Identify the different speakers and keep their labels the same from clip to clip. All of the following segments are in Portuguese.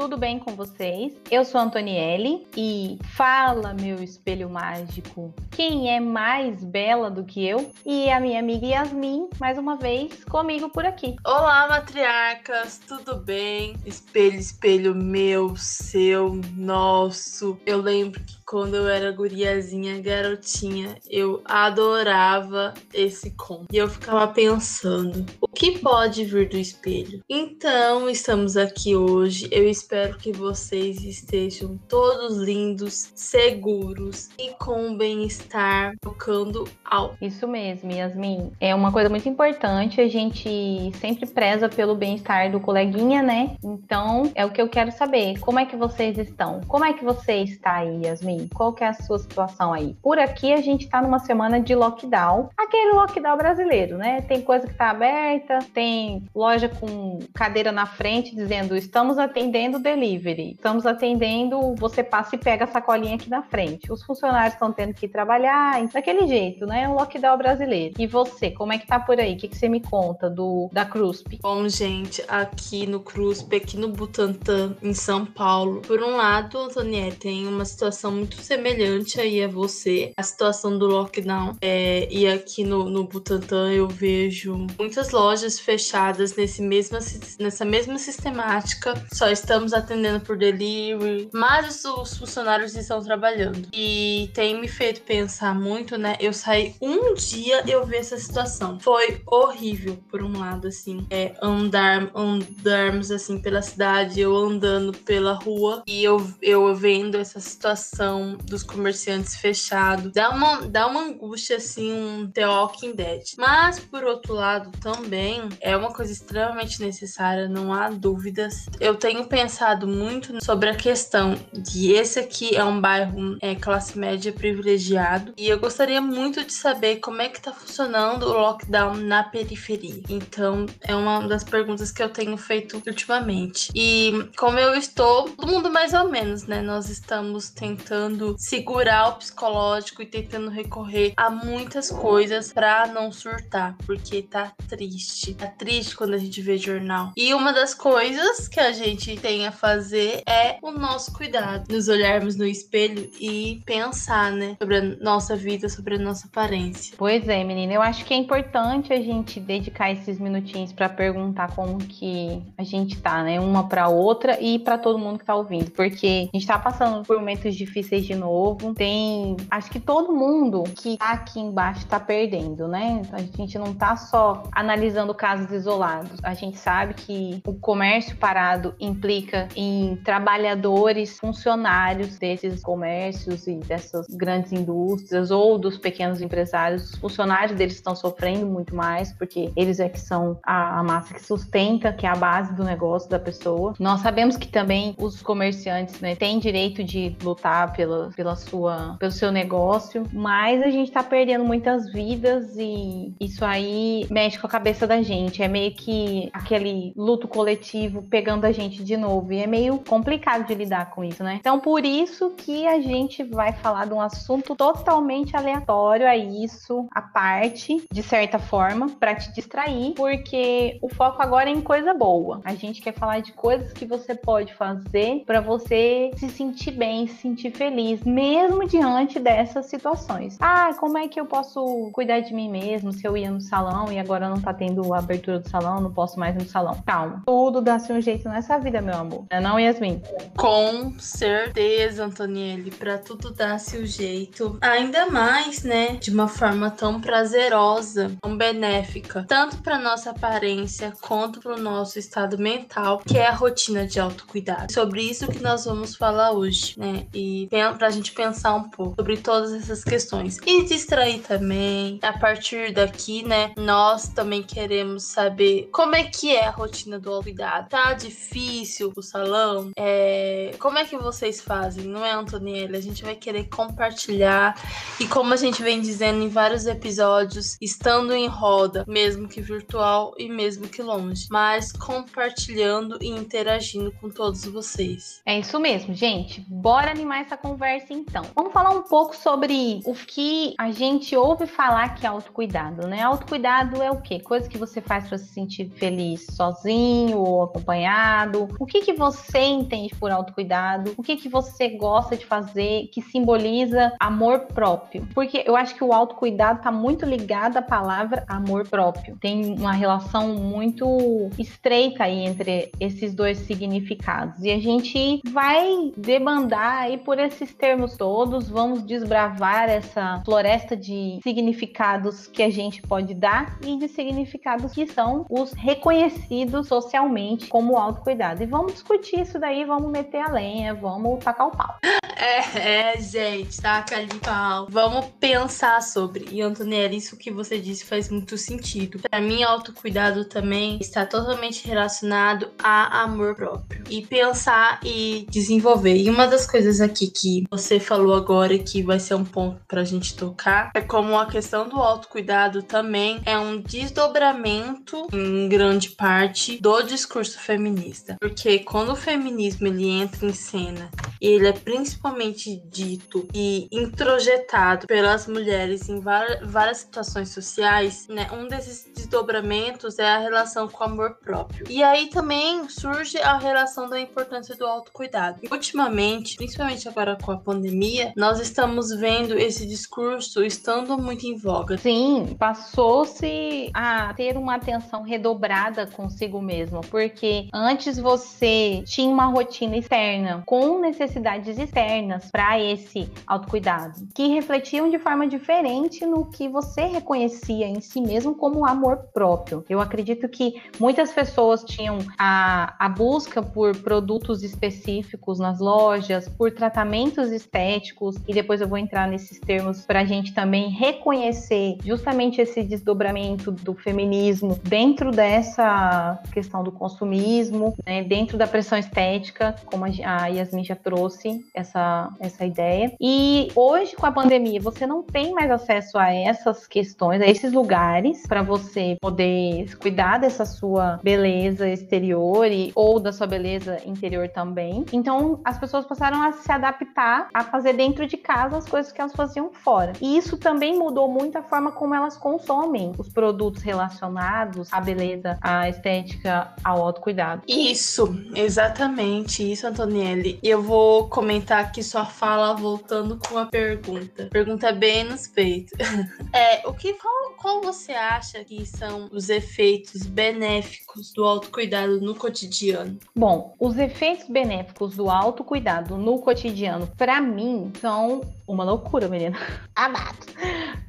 Speaker 1: Tudo bem com vocês? Eu sou Antonielle e fala, meu espelho mágico, quem é mais bela do que eu? E a minha amiga Yasmin, mais uma vez, comigo por aqui.
Speaker 2: Olá, matriarcas, tudo bem? Espelho, espelho meu, seu, nosso. Eu lembro que quando eu era guriazinha, garotinha, eu adorava esse conto. E eu ficava pensando, o que pode vir do espelho? Então, estamos aqui hoje. Eu espero que vocês estejam todos lindos, seguros e com bem-estar, tocando alto.
Speaker 1: Isso mesmo, Yasmin. É uma coisa muito importante, a gente sempre preza pelo bem-estar do coleguinha, né? Então, é o que eu quero saber. Como é que vocês estão? Como é que você está aí, Yasmin? Qual que é a sua situação aí? Por aqui a gente tá numa semana de lockdown, aquele lockdown brasileiro, né? Tem coisa que tá aberta, tem loja com cadeira na frente dizendo estamos atendendo delivery, estamos atendendo, você passa e pega a sacolinha aqui na frente. Os funcionários estão tendo que trabalhar daquele jeito, né? O lockdown brasileiro. E você, como é que tá por aí? O que, que você me conta do da CRUSP?
Speaker 2: Bom, gente, aqui no CRUSP, aqui no Butantã, em São Paulo, por um lado, Antoniette, tem uma situação muito muito semelhante aí a você, a situação do lockdown. É, e aqui no, no Butantã eu vejo muitas lojas fechadas nesse mesma, nessa mesma sistemática. Só estamos atendendo por delivery, mas os funcionários estão trabalhando. E tem me feito pensar muito, né? Eu saí um dia eu vi essa situação. Foi horrível, por um lado, assim. É, andar, andarmos assim pela cidade, eu andando pela rua e eu, eu vendo essa situação dos comerciantes fechados. Dá uma, dá uma angústia, assim, um The Walking Dead. Mas, por outro lado, também é uma coisa extremamente necessária, não há dúvidas. Eu tenho pensado muito sobre a questão de esse aqui é um bairro é, classe média privilegiado e eu gostaria muito de saber como é que tá funcionando o lockdown na periferia. Então, é uma das perguntas que eu tenho feito ultimamente. E como eu estou, todo mundo mais ou menos, né? Nós estamos tentando tentando segurar o psicológico e tentando recorrer a muitas coisas para não surtar, porque tá triste. Tá triste quando a gente vê jornal. E uma das coisas que a gente tem a fazer é o nosso cuidado, nos olharmos no espelho e pensar, né, sobre a nossa vida, sobre a nossa aparência.
Speaker 1: Pois é, menina, eu acho que é importante a gente dedicar esses minutinhos para perguntar como que a gente tá, né, uma para outra e para todo mundo que tá ouvindo, porque a gente tá passando por momentos difíceis de novo. Tem. Acho que todo mundo que tá aqui embaixo tá perdendo, né? A gente não tá só analisando casos isolados. A gente sabe que o comércio parado implica em trabalhadores, funcionários desses comércios e dessas grandes indústrias ou dos pequenos empresários. Os funcionários deles estão sofrendo muito mais, porque eles é que são a, a massa que sustenta, que é a base do negócio da pessoa. Nós sabemos que também os comerciantes né, têm direito de lutar pela pela, sua, pelo seu negócio, mas a gente tá perdendo muitas vidas e isso aí mexe com a cabeça da gente. É meio que aquele luto coletivo pegando a gente de novo. E é meio complicado de lidar com isso, né? Então, por isso que a gente vai falar de um assunto totalmente aleatório a isso, a parte, de certa forma, para te distrair, porque o foco agora é em coisa boa. A gente quer falar de coisas que você pode fazer para você se sentir bem, se sentir feliz feliz, mesmo diante dessas situações. Ah, como é que eu posso cuidar de mim mesmo se eu ia no salão e agora não tá tendo a abertura do salão, não posso mais ir no salão? Calma, tudo dá-se um jeito nessa vida, meu amor. Não é não, Yasmin?
Speaker 2: Com certeza, Antonielle, pra tudo dar-se o um jeito. Ainda mais, né, de uma forma tão prazerosa, tão benéfica, tanto pra nossa aparência quanto pro nosso estado mental, que é a rotina de autocuidado. Sobre isso que nós vamos falar hoje, né? E pra gente pensar um pouco sobre todas essas questões. E distrair também. A partir daqui, né, nós também queremos saber como é que é a rotina do autocuidado. Tá difícil o salão? É... Como é que vocês fazem? Não é, Antoniela? A gente vai querer compartilhar. E como a gente vem dizendo em vários episódios, estando em roda, mesmo que virtual e mesmo que longe, mas compartilhando e interagindo com todos vocês.
Speaker 1: É isso mesmo, gente. Bora animar essa conversa então. Vamos falar um pouco sobre o que a gente ouve falar que é autocuidado, né? Autocuidado é o quê? Coisa que você faz para se sentir feliz sozinho ou acompanhado. O que que você entende por autocuidado? O que que você gosta de fazer que simboliza amor próprio? Porque eu acho que o autocuidado está muito ligado à palavra amor próprio. Tem uma relação muito estreita aí entre esses dois significados. E a gente vai debandar aí por esses termos todos, vamos desbravar essa floresta de significados que a gente pode dar e de significados que são os reconhecidos socialmente como autocuidado. E vamos discutir isso daí, vamos meter a lenha, vamos tacar o pau.
Speaker 2: É, é gente, taca ali pau. Vamos pensar sobre. E, Antonella, isso que você disse faz muito sentido. Para mim, autocuidado também está totalmente relacionado a amor próprio. E pensar e desenvolver. E uma das coisas aqui que você falou agora que vai ser um ponto pra gente tocar é como a questão do autocuidado também é um desdobramento em grande parte do discurso feminista. Porque quando o feminismo ele entra em cena e ele é principalmente dito e introjetado pelas mulheres em várias situações sociais, né? Um desses desdobramentos é a relação com o amor próprio. E aí também surge a relação da importância do autocuidado. ultimamente, principalmente agora com a pandemia, nós estamos vendo esse discurso estando muito em voga.
Speaker 1: Sim, passou-se a ter uma atenção redobrada consigo mesmo, porque antes você tinha uma rotina externa com necessidades externas para esse autocuidado, que refletiam de forma diferente no que você reconhecia em si mesmo como amor próprio. Eu acredito que muitas pessoas tinham a, a busca por produtos específicos nas lojas, por tratamentos estéticos, e depois eu vou entrar nesses termos para a gente também reconhecer justamente esse desdobramento do feminismo dentro dessa questão do consumismo, né, dentro da pressão estética, como a Yasmin já trouxe essa, essa ideia. E hoje, com a pandemia, você não tem mais acesso a essas questões, a esses lugares, para você poder cuidar dessa sua beleza exterior e, ou da sua beleza interior também. Então, as pessoas passaram a se adaptar a fazer dentro de casa as coisas que elas faziam fora. E isso também mudou muito a forma como elas consomem os produtos relacionados à beleza, à estética, ao autocuidado.
Speaker 2: Isso, exatamente isso, Antonielli. E eu vou comentar aqui sua fala voltando com a pergunta. Pergunta bem nos peitos. é, o que qual, qual você acha que são os efeitos benéficos do autocuidado no cotidiano?
Speaker 1: Bom, os efeitos benéficos do autocuidado no cotidiano, para mim, são uma loucura, menina. Amado.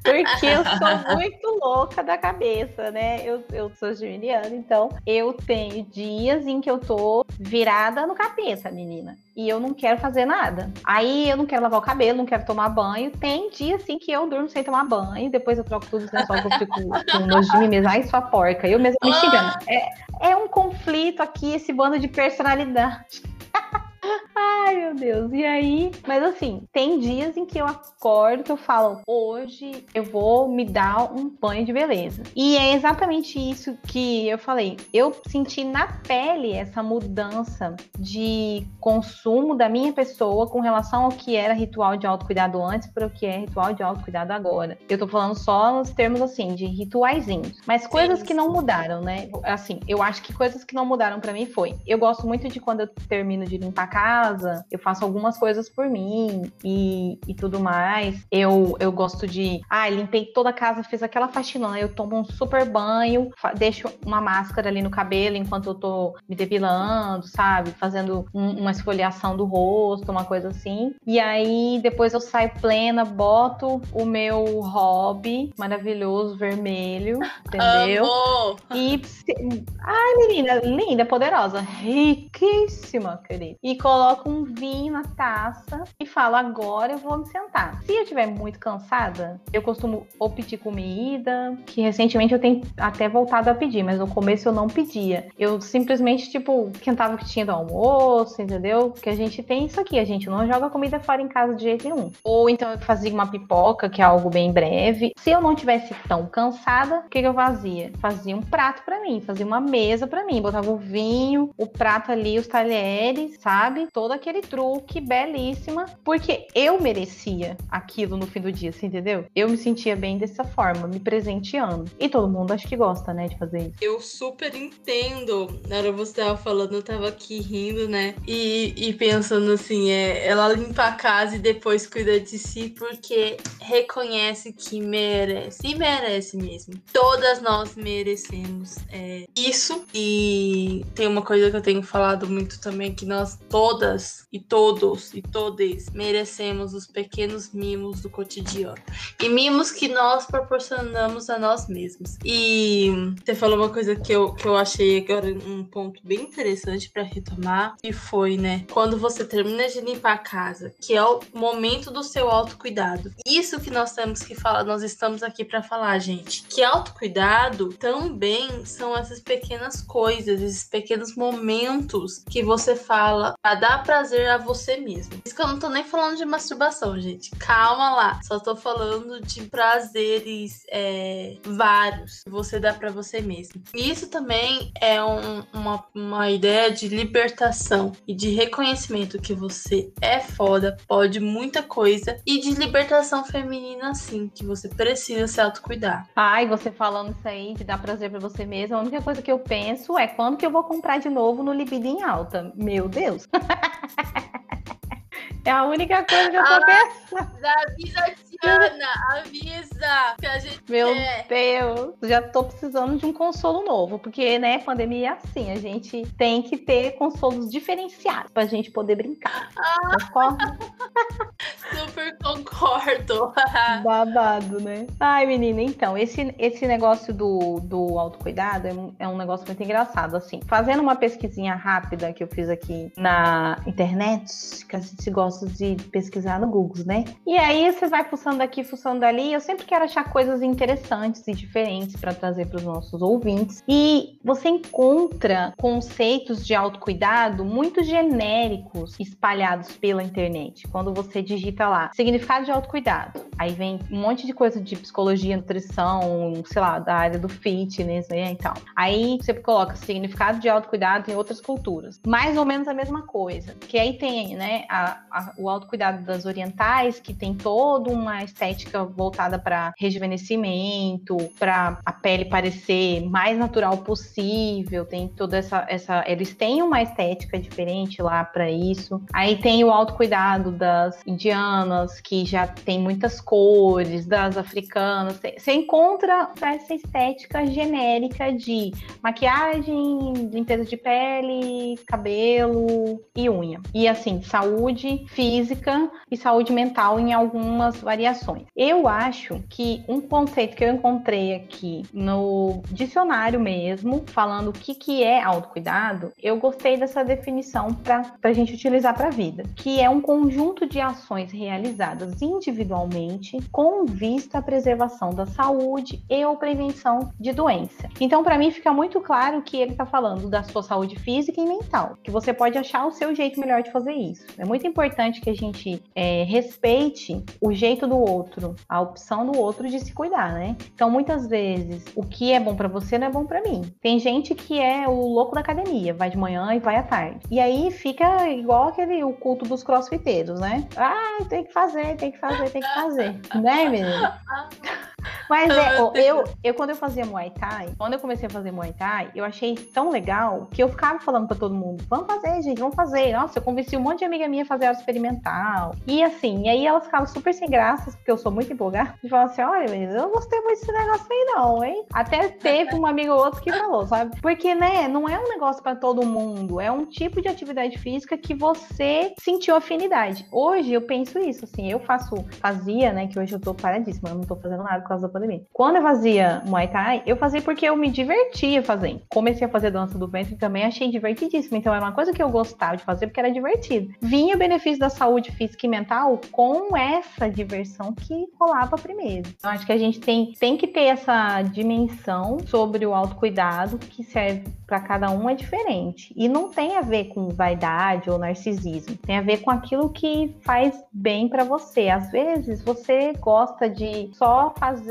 Speaker 1: Porque eu sou muito louca da cabeça, né? Eu, eu sou geminiana, então eu tenho dias em que eu tô virada no capeta, menina. E eu não quero fazer nada. Aí eu não quero lavar o cabelo, não quero tomar banho. Tem dia assim que eu durmo sem tomar banho. Depois eu troco tudo os lençóis que eu fico com nojo de mim mesmo. Ai, sua porca. Eu mesmo me xingando. É, é um conflito aqui, esse bando de personalidade. Ai, meu Deus. E aí, mas assim, tem dias em que eu acordo que eu falo, hoje eu vou me dar um banho de beleza. E é exatamente isso que eu falei. Eu senti na pele essa mudança de consumo da minha pessoa com relação ao que era ritual de autocuidado antes para o que é ritual de autocuidado agora. Eu tô falando só nos termos assim, de rituaizinhos. Mas coisas Sim. que não mudaram, né? Assim, eu acho que coisas que não mudaram para mim foi. Eu gosto muito de quando eu termino de limpar casa, eu faço algumas coisas por mim e, e tudo mais. Eu, eu gosto de, ah, limpei toda a casa, fiz aquela faxina, eu tomo um super banho, deixo uma máscara ali no cabelo enquanto eu tô me depilando, sabe? Fazendo um, uma esfoliação do rosto, uma coisa assim. E aí depois eu saio plena, boto o meu hobby maravilhoso vermelho, entendeu?
Speaker 2: Amor.
Speaker 1: E ai, menina, linda, poderosa, riquíssima, querida. E coloco um vinho na taça e falo, agora eu vou me sentar. Se eu estiver muito cansada, eu costumo ou pedir comida, que recentemente eu tenho até voltado a pedir, mas no começo eu não pedia. Eu simplesmente, tipo, quentava o que tinha do almoço, entendeu? Porque a gente tem isso aqui, a gente não joga comida fora em casa de jeito nenhum. Ou então eu fazia uma pipoca, que é algo bem breve. Se eu não tivesse tão cansada, o que, que eu fazia? Fazia um prato para mim, fazia uma mesa para mim, botava o vinho, o prato ali, os talheres, sabe? Todo aquele truque belíssima, porque eu merecia aquilo no fim do dia, você entendeu? Eu me sentia bem dessa forma, me presenteando. E todo mundo acho que gosta, né, de fazer isso.
Speaker 2: Eu super entendo. Na hora você tava falando, eu tava aqui rindo, né? E, e pensando assim, é, ela limpa a casa e depois cuida de si porque reconhece que merece. E merece mesmo. Todas nós merecemos é, isso. E tem uma coisa que eu tenho falado muito também, que nós todas e todos e todes merecemos os pequenos mimos do cotidiano. E mimos que nós proporcionamos a nós mesmos. E você falou uma coisa que eu, que eu achei agora um ponto bem interessante para retomar, e foi, né, quando você termina de limpar a casa, que é o momento do seu autocuidado. Isso que nós temos que falar, nós estamos aqui para falar, gente, que autocuidado também são essas pequenas coisas, esses pequenos momentos que você fala dar prazer a você mesmo. Isso que eu não tô nem falando de masturbação, gente. Calma lá. Só tô falando de prazeres é, vários que você dá para você mesmo. Isso também é um, uma, uma ideia de libertação e de reconhecimento que você é foda, pode muita coisa e de libertação feminina, sim, que você precisa se autocuidar.
Speaker 1: Ai, você falando isso aí de dar prazer para você mesma, a única coisa que eu penso é quando que eu vou comprar de novo no libido em alta. Meu Deus. É a única coisa que eu tô ah, pensando.
Speaker 2: Avisa, Tiana, avisa que a gente
Speaker 1: Meu quer. Deus, já tô precisando de um consolo novo, porque, né, pandemia é assim, a gente tem que ter consolos diferenciados pra gente poder brincar. Ah. Concorda?
Speaker 2: Super concordo.
Speaker 1: Babado, né? Ai, menina, então, esse, esse negócio do, do autocuidado é um, é um negócio muito engraçado, assim. Fazendo uma pesquisinha rápida que eu fiz aqui na internet, que a gente gosta de pesquisar no Google, né? E aí você vai fuçando aqui, fuçando ali. Eu sempre quero achar coisas interessantes e diferentes para trazer para os nossos ouvintes. E você encontra conceitos de autocuidado muito genéricos espalhados pela internet. Quando você digita lá significado de autocuidado, aí vem um monte de coisa de psicologia, nutrição, sei lá, da área do fitness, né? Então, aí você coloca significado de autocuidado em outras culturas. Mais ou menos a mesma coisa. Que aí tem, né, a, a o autocuidado das orientais, que tem toda uma estética voltada para rejuvenescimento, para a pele parecer mais natural possível, tem toda essa, essa eles têm uma estética diferente lá para isso. Aí tem o autocuidado das indianas, que já tem muitas cores, das africanas. Você encontra essa estética genérica de maquiagem, limpeza de pele, cabelo e unha. E assim, saúde física e saúde mental em algumas variações. Eu acho que um conceito que eu encontrei aqui no dicionário mesmo, falando o que, que é autocuidado, eu gostei dessa definição para a gente utilizar para a vida, que é um conjunto de ações realizadas individualmente com vista à preservação da saúde e ou prevenção de doença. Então, para mim, fica muito claro que ele está falando da sua saúde física e mental, que você pode achar o seu jeito melhor de fazer isso. É muito importante importante que a gente é, respeite o jeito do outro, a opção do outro de se cuidar, né? Então, muitas vezes, o que é bom para você não é bom para mim. Tem gente que é o louco da academia, vai de manhã e vai à tarde. E aí fica igual aquele o culto dos crossfiteiros, né? Ah, tem que fazer, tem que fazer, tem que fazer. né, menino? Mas é, eu, eu, quando eu fazia Muay Thai, quando eu comecei a fazer Muay Thai, eu achei tão legal que eu ficava falando pra todo mundo: vamos fazer, gente, vamos fazer. Nossa, eu convenci um monte de amiga minha a fazer aula experimental. E assim, e aí elas ficavam super sem graças, porque eu sou muito empolgada, e falavam assim: olha, eu não gostei muito desse negócio aí, não, hein? Até teve um amigo ou outro que falou, sabe? Porque, né, não é um negócio para todo mundo, é um tipo de atividade física que você sentiu afinidade. Hoje eu penso isso, assim, eu faço, fazia, né, que hoje eu tô paradíssima, eu não tô fazendo nada causa da pandemia. Quando eu fazia Muay Thai, eu fazia porque eu me divertia fazendo. Comecei a fazer dança do ventre também achei divertidíssimo. Então era uma coisa que eu gostava de fazer porque era divertido. Vinha o benefício da saúde física e mental com essa diversão que rolava primeiro. Eu acho que a gente tem, tem que ter essa dimensão sobre o autocuidado que serve para cada um é diferente. E não tem a ver com vaidade ou narcisismo. Tem a ver com aquilo que faz bem para você. Às vezes você gosta de só fazer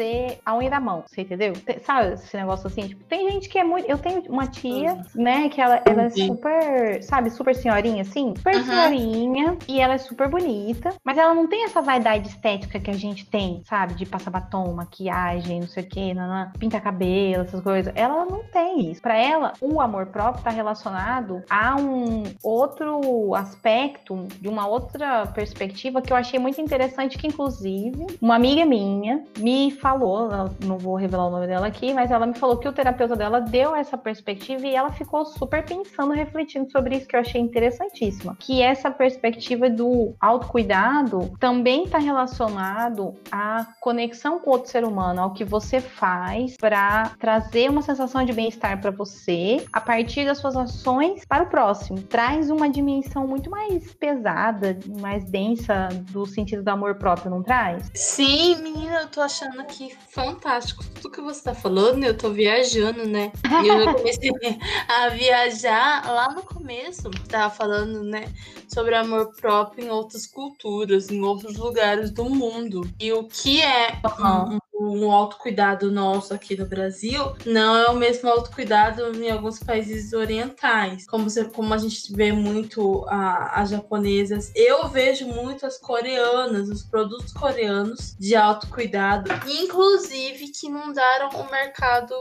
Speaker 1: a unha da mão, você entendeu? Sabe esse negócio assim? Tipo, tem gente que é muito. Eu tenho uma tia, né, que ela, ela é super, sabe, super senhorinha assim? Super uhum. senhorinha. E ela é super bonita. Mas ela não tem essa vaidade estética que a gente tem, sabe? De passar batom, maquiagem, não sei o quê, pinta cabelo, essas coisas. Ela não tem isso. Pra ela, o amor próprio está relacionado a um outro aspecto, de uma outra perspectiva que eu achei muito interessante, que inclusive uma amiga minha me falou, não vou revelar o nome dela aqui, mas ela me falou que o terapeuta dela deu essa perspectiva e ela ficou super pensando, refletindo sobre isso que eu achei interessantíssima, que essa perspectiva do autocuidado também está relacionado à conexão com outro ser humano, ao que você faz para trazer uma sensação de bem-estar para você a partir das suas ações para o próximo. Traz uma dimensão muito mais pesada, mais densa do sentido do amor próprio, não traz?
Speaker 2: Sim, menina, eu tô achando aqui fantástico tudo que você tá falando. Eu tô viajando, né? E eu comecei a viajar lá no começo. Tava falando, né, sobre amor próprio em outras culturas, em outros lugares do mundo. E o que é uhum. um, um autocuidado nosso aqui no Brasil não é o mesmo autocuidado em alguns países orientais. Como, você, como a gente vê muito as japonesas, eu vejo muito as coreanas, os produtos coreanos de autocuidado, inclusive que inundaram o mercado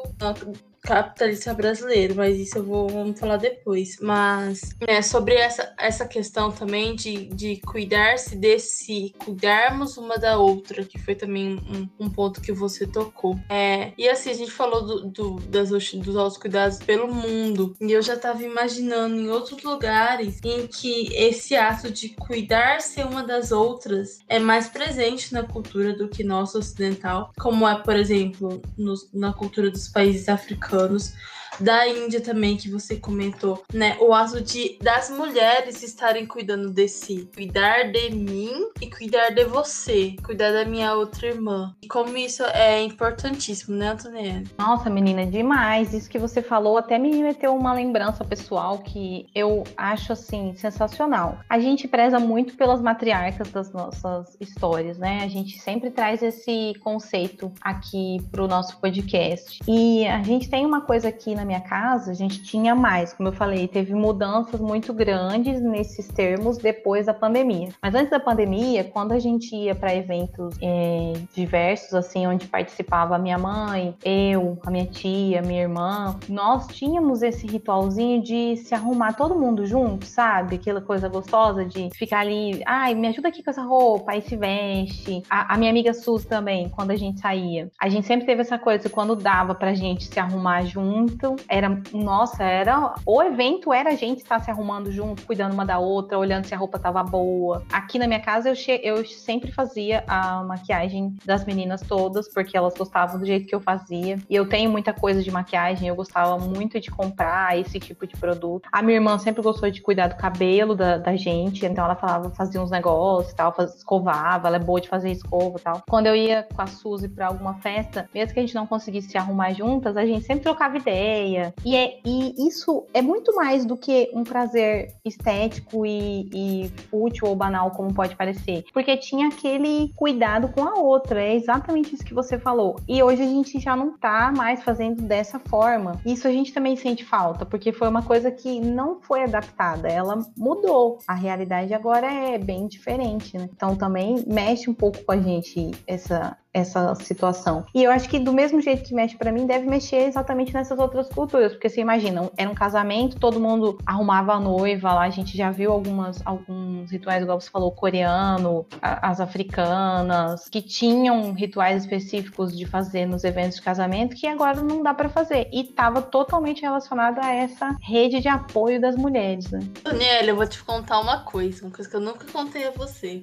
Speaker 2: capitalista brasileiro, mas isso eu vou vamos falar depois. Mas né, sobre essa, essa questão também de, de cuidar-se desse, cuidarmos uma da outra, que foi também um, um ponto que você tocou. É, e assim, a gente falou do, do, das, dos autocuidados pelo mundo, e eu já estava imaginando em outros lugares em que esse ato de cuidar-se uma das outras é mais presente na cultura do que nosso ocidental, como é, por exemplo, no, na cultura dos países africanos americanos da Índia também que você comentou, né? O ato de das mulheres estarem cuidando de si, cuidar de mim e cuidar de você, cuidar da minha outra irmã. E como isso é importantíssimo, né, Antoniela?
Speaker 1: Nossa, menina, demais. Isso que você falou até me meteu uma lembrança pessoal que eu acho assim sensacional. A gente preza muito pelas matriarcas das nossas histórias, né? A gente sempre traz esse conceito aqui pro nosso podcast. E a gente tem uma coisa aqui na minha casa, a gente tinha mais, como eu falei, teve mudanças muito grandes nesses termos depois da pandemia. Mas antes da pandemia, quando a gente ia para eventos é, diversos, assim, onde participava a minha mãe, eu, a minha tia, minha irmã, nós tínhamos esse ritualzinho de se arrumar todo mundo junto, sabe? Aquela coisa gostosa de ficar ali, ai, me ajuda aqui com essa roupa, aí se veste. A, a minha amiga Sus também, quando a gente saía. A gente sempre teve essa coisa, quando dava pra gente se arrumar junto, era, nossa, era. O evento era a gente estar se arrumando junto, cuidando uma da outra, olhando se a roupa tava boa. Aqui na minha casa eu, che... eu sempre fazia a maquiagem das meninas todas, porque elas gostavam do jeito que eu fazia. E eu tenho muita coisa de maquiagem, eu gostava muito de comprar esse tipo de produto. A minha irmã sempre gostou de cuidar do cabelo da, da gente, então ela falava, fazia uns negócios e tal, faz, escovava, ela é boa de fazer escova e tal. Quando eu ia com a Suzy pra alguma festa, mesmo que a gente não conseguisse se arrumar juntas, a gente sempre trocava ideia. E, é, e isso é muito mais do que um prazer estético e, e fútil ou banal, como pode parecer. Porque tinha aquele cuidado com a outra. É exatamente isso que você falou. E hoje a gente já não tá mais fazendo dessa forma. Isso a gente também sente falta, porque foi uma coisa que não foi adaptada. Ela mudou. A realidade agora é bem diferente, né? Então também mexe um pouco com a gente essa, essa situação. E eu acho que do mesmo jeito que mexe para mim, deve mexer exatamente nessas outras culturas, porque você imagina, era um casamento, todo mundo arrumava a noiva lá, a gente já viu algumas alguns rituais, igual você falou, coreano, as africanas, que tinham rituais específicos de fazer nos eventos de casamento que agora não dá para fazer. E estava totalmente relacionado a essa rede de apoio das mulheres, né?
Speaker 2: Daniela, eu vou te contar uma coisa, uma coisa que eu nunca contei a você.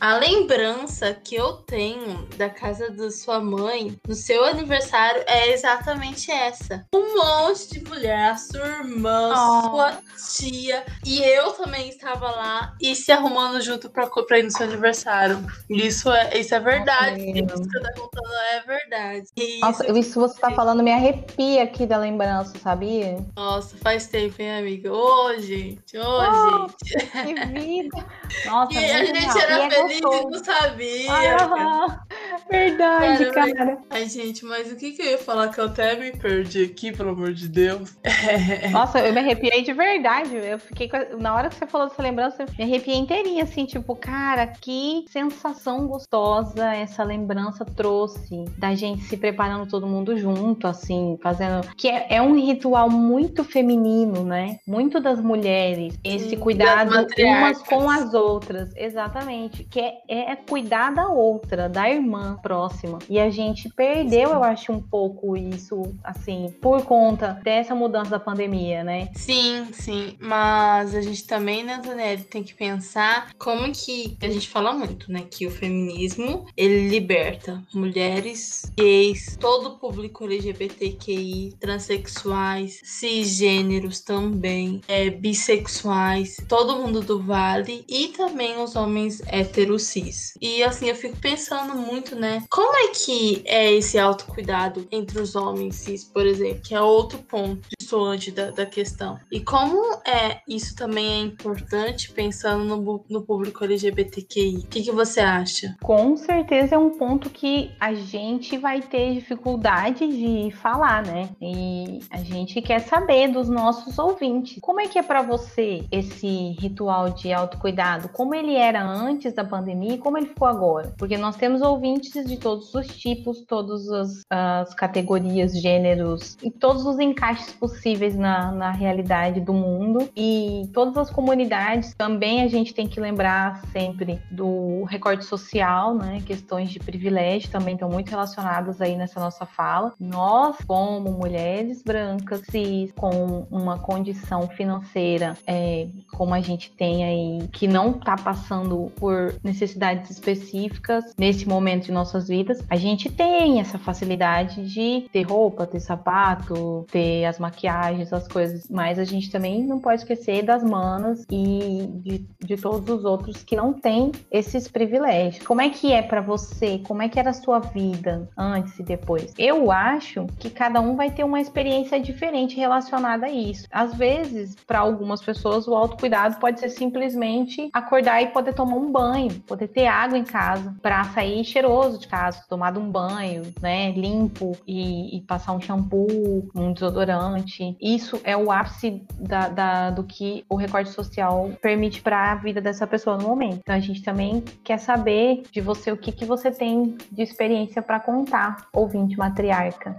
Speaker 2: A lembrança que eu tenho da casa da sua mãe no seu aniversário é exatamente essa. Um monte de mulher, a sua irmã, oh. sua tia. E eu também estava lá e se arrumando junto pra, pra ir no seu aniversário. Isso é, isso é verdade. Isso que eu tô contando é verdade.
Speaker 1: E Nossa, isso, isso você tá falando me arrepia aqui da lembrança, sabia?
Speaker 2: Nossa, faz tempo, hein, amiga? Ô, oh, gente, ô, gente.
Speaker 1: Que vida. Nossa,
Speaker 2: e a gente era e é feliz é e não sabia.
Speaker 1: Ah, verdade, cara. cara.
Speaker 2: Ai, gente, mas o que, que eu ia falar que eu até me perdi aqui, pelo amor de Deus?
Speaker 1: Nossa, eu me arrepiei de verdade. Eu fiquei a... Na hora que você falou dessa lembrança, eu me arrepiei inteirinha, assim, tipo, cara, que sensação gostosa essa lembrança trouxe da gente se preparando todo mundo junto, assim, fazendo. Que é, é um ritual muito feminino, né? Muito das mulheres. Esse Sim, cuidado umas com as outras. Exatamente. Que é, é cuidar da outra, da irmã próxima. E a gente perdeu, Sim. eu acho, um pouco isso, assim, por conta dessa mudança da pandemia, né?
Speaker 2: Sim, sim. Mas a gente também, né, Antonelli, tem que pensar como que a gente fala muito, né? Que o feminismo ele liberta mulheres, gays, todo o público LGBTQI, transexuais, cisgêneros também, é, bissexuais, todo mundo do vale e também os homens héteros cis. E assim, eu fico pensando muito, né? Como é que é esse autocuidado entre os homens cis, por exemplo, que é outro ponto distoante da, da questão. E como é isso também é importante pensando no, no público LGBTQI? O que, que você acha?
Speaker 1: Com certeza é um ponto que a gente vai ter dificuldade de falar, né? E a gente quer saber dos nossos ouvintes. Como é que é para você esse ritual de autocuidado? Como ele era antes da pandemia e como ele ficou agora? Porque nós temos ouvintes de todos os tipos, todas as, as categorias, gêneros e todos os encaixes possíveis na, na realidade do mundo. E todas as comunidades também a gente tem que lembrar sempre do recorte social, né? Questões de privilégio também estão muito relacionadas aí nessa nossa fala. Nós, como mulheres brancas, cis, com uma condição financeira é, como a gente tem aí, que não está passando por necessidades específicas nesse momento de nossas vidas, a gente tem essa facilidade de ter roupa, ter sapato, ter as maquiagens, as coisas, mas a gente também não pode esquecer das manas e de, de todos os outros que não têm esses privilégios. Como é que é para você? Como é que era a sua vida antes e depois? Eu acho que cada um vai ter uma experiência diferente relacionada a isso. Às vezes, para algumas pessoas, o autocuidado pode ser simplesmente acordar e poder tomar um banho, poder ter água em casa para sair cheiroso de casa, tomar um banho, né, limpo e, e passar um shampoo, um desodorante. Isso é o ápice da, da, do que o recorte social permite para a vida dessa pessoa no momento. Então a gente também quer saber de você o que, que você tem de experiência para contar, ouvinte matriarca.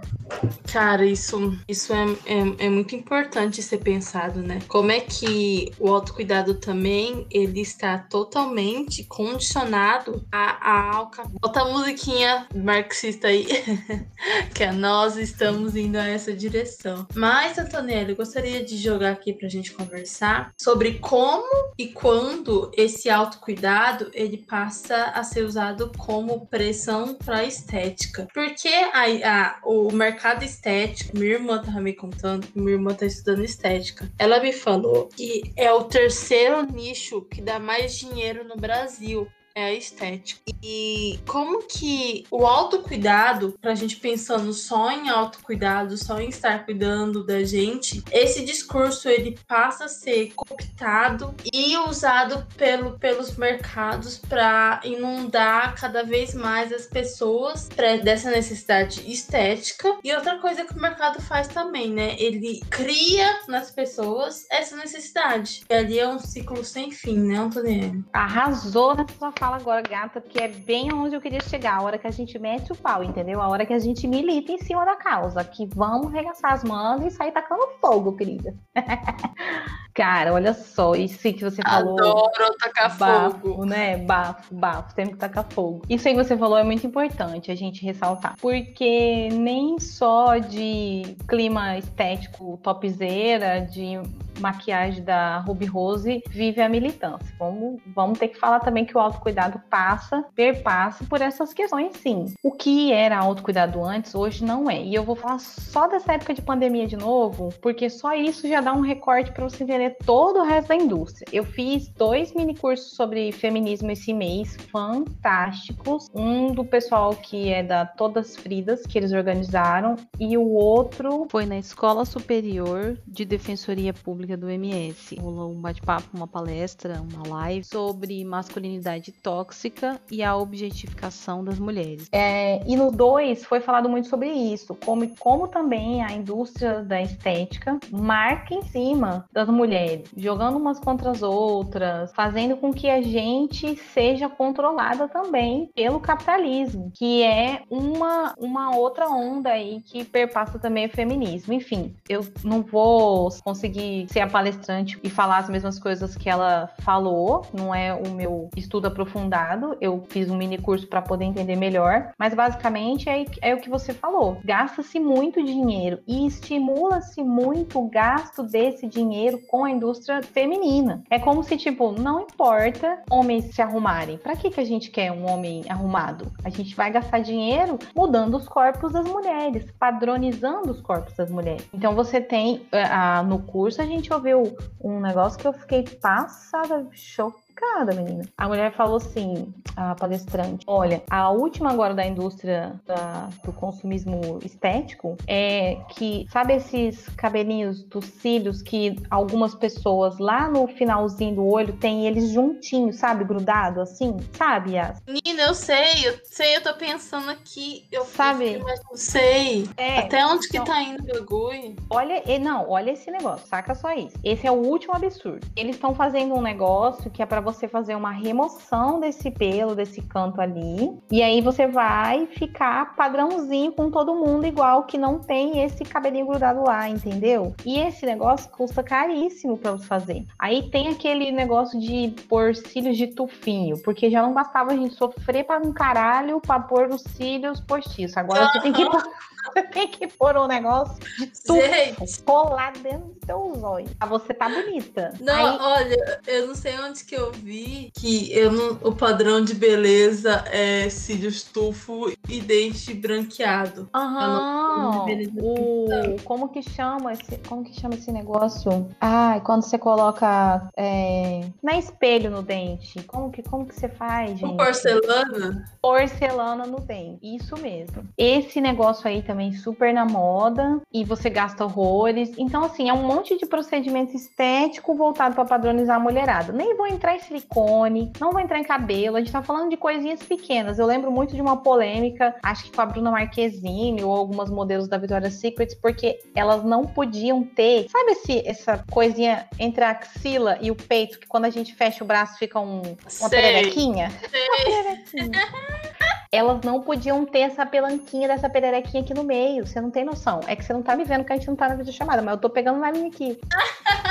Speaker 2: Cara, isso, isso é, é, é, muito importante ser pensado, né? Como é que o autocuidado também ele está totalmente condicionado a, a alca... musiquinha marxista aí, que é nós estamos indo a essa direção. Mas, Antonelli, eu gostaria de jogar aqui pra gente conversar sobre como e quando esse autocuidado ele passa a ser usado como pressão para estética. Porque a, a, o mercado estético, minha irmã tava me contando, minha irmã tá estudando estética. Ela me falou que é o terceiro nicho que dá mais dinheiro no Brasil é a estética. E como que o autocuidado, pra gente pensando só em autocuidado, só em estar cuidando da gente, esse discurso ele passa a ser cooptado e usado pelo, pelos mercados para inundar cada vez mais as pessoas pra, dessa necessidade estética. E outra coisa que o mercado faz também, né? Ele cria nas pessoas essa necessidade. E ali é um ciclo sem fim, né, Antoniano?
Speaker 1: Arrasou nessa sua fala fala agora, gata, que é bem onde eu queria chegar. A hora que a gente mete o pau, entendeu? A hora que a gente milita em cima da causa. Que vamos arregaçar as mangas e sair tacando fogo, querida. Cara, olha só, isso que você falou.
Speaker 2: Adoro tacar
Speaker 1: bafo,
Speaker 2: fogo.
Speaker 1: né? Bafo, bafo, sempre que tacar fogo. Isso aí que você falou é muito importante a gente ressaltar. Porque nem só de clima estético topzera, de maquiagem da Ruby Rose vive a militância. Vamos, vamos ter que falar também que o autocuidado passa, perpassa por essas questões, sim. O que era autocuidado antes, hoje não é. E eu vou falar só dessa época de pandemia de novo, porque só isso já dá um recorte para você todo o resto da indústria. Eu fiz dois mini cursos sobre feminismo esse mês, fantásticos. Um do pessoal que é da Todas Fridas, que eles organizaram, e o outro foi na Escola Superior de Defensoria Pública do MS. Rolou um bate-papo, uma palestra, uma live sobre masculinidade tóxica e a objetificação das mulheres. É, e no 2 foi falado muito sobre isso, como, como também a indústria da estética marca em cima das mulheres, jogando umas contra as outras, fazendo com que a gente seja controlada também pelo capitalismo, que é uma, uma outra onda aí que perpassa também o feminismo. Enfim, eu não vou conseguir ser a palestrante e falar as mesmas coisas que ela falou, não é o meu estudo aprofundado, eu fiz um mini curso para poder entender melhor, mas basicamente é, é o que você falou. Gasta-se muito dinheiro e estimula-se muito o gasto desse dinheiro com a indústria feminina. É como se, tipo, não importa homens se arrumarem. Para que, que a gente quer um homem arrumado? A gente vai gastar dinheiro mudando os corpos das mulheres, padronizando os corpos das mulheres. Então você tem, uh, no curso, a gente ouviu um negócio que eu fiquei passada, chocada chocada, menina. A mulher falou assim, a palestrante: olha, a última agora da indústria da, do consumismo estético é que, sabe esses cabelinhos dos cílios que algumas pessoas lá no finalzinho do olho tem eles juntinhos, sabe? Grudado assim? Sabe, Yas?
Speaker 2: Menina, eu sei, eu sei, eu tô pensando aqui. Eu
Speaker 1: sabe?
Speaker 2: Mas não sei.
Speaker 1: É,
Speaker 2: Até onde que
Speaker 1: então,
Speaker 2: tá indo o bagulho?
Speaker 1: Olha, não, olha esse negócio, saca só isso. Esse é o último absurdo. Eles estão fazendo um negócio que é para você fazer uma remoção desse pelo, desse canto ali. E aí você vai ficar padrãozinho com todo mundo igual que não tem esse cabelinho grudado lá, entendeu? E esse negócio custa caríssimo para você fazer. Aí tem aquele negócio de pôr cílios de tufinho, porque já não bastava a gente sofrer para um caralho para pôr os cílios postiços. Agora você tem que tem que pôr um negócio de tudo
Speaker 2: Gente.
Speaker 1: colar dentro do seu zóio. Pra você tá bonita.
Speaker 2: Não,
Speaker 1: Aí-
Speaker 2: olha, eu não sei onde que eu vi que eu não- o padrão de beleza é cílios tufo e dente branqueado.
Speaker 1: Aham. O, como que chama esse, como que chama esse negócio? Ai, quando você coloca é, na espelho no dente. Como que, como que você faz, gente?
Speaker 2: Com porcelana?
Speaker 1: porcelana no dente. Isso mesmo. Esse negócio aí também super na moda e você gasta horrores. Então, assim, é um monte de procedimento estético voltado para padronizar a mulherada. Nem vou entrar em silicone, não vou entrar em cabelo. A gente tá falando de coisinhas pequenas. Eu lembro muito de uma polêmica, acho que com a Bruna Marquezine ou algumas modelos da Victoria's Secret, porque elas não podiam ter, sabe esse, essa coisinha entre a axila e o peito, que quando a gente fecha o braço fica um, uma pererequinha?
Speaker 2: Sei.
Speaker 1: pererequinha. Elas não podiam ter essa pelanquinha dessa pererequinha aqui no meio. Você não tem noção. É que você não tá me vendo que a gente não tá na videochamada, mas eu tô pegando na minha aqui.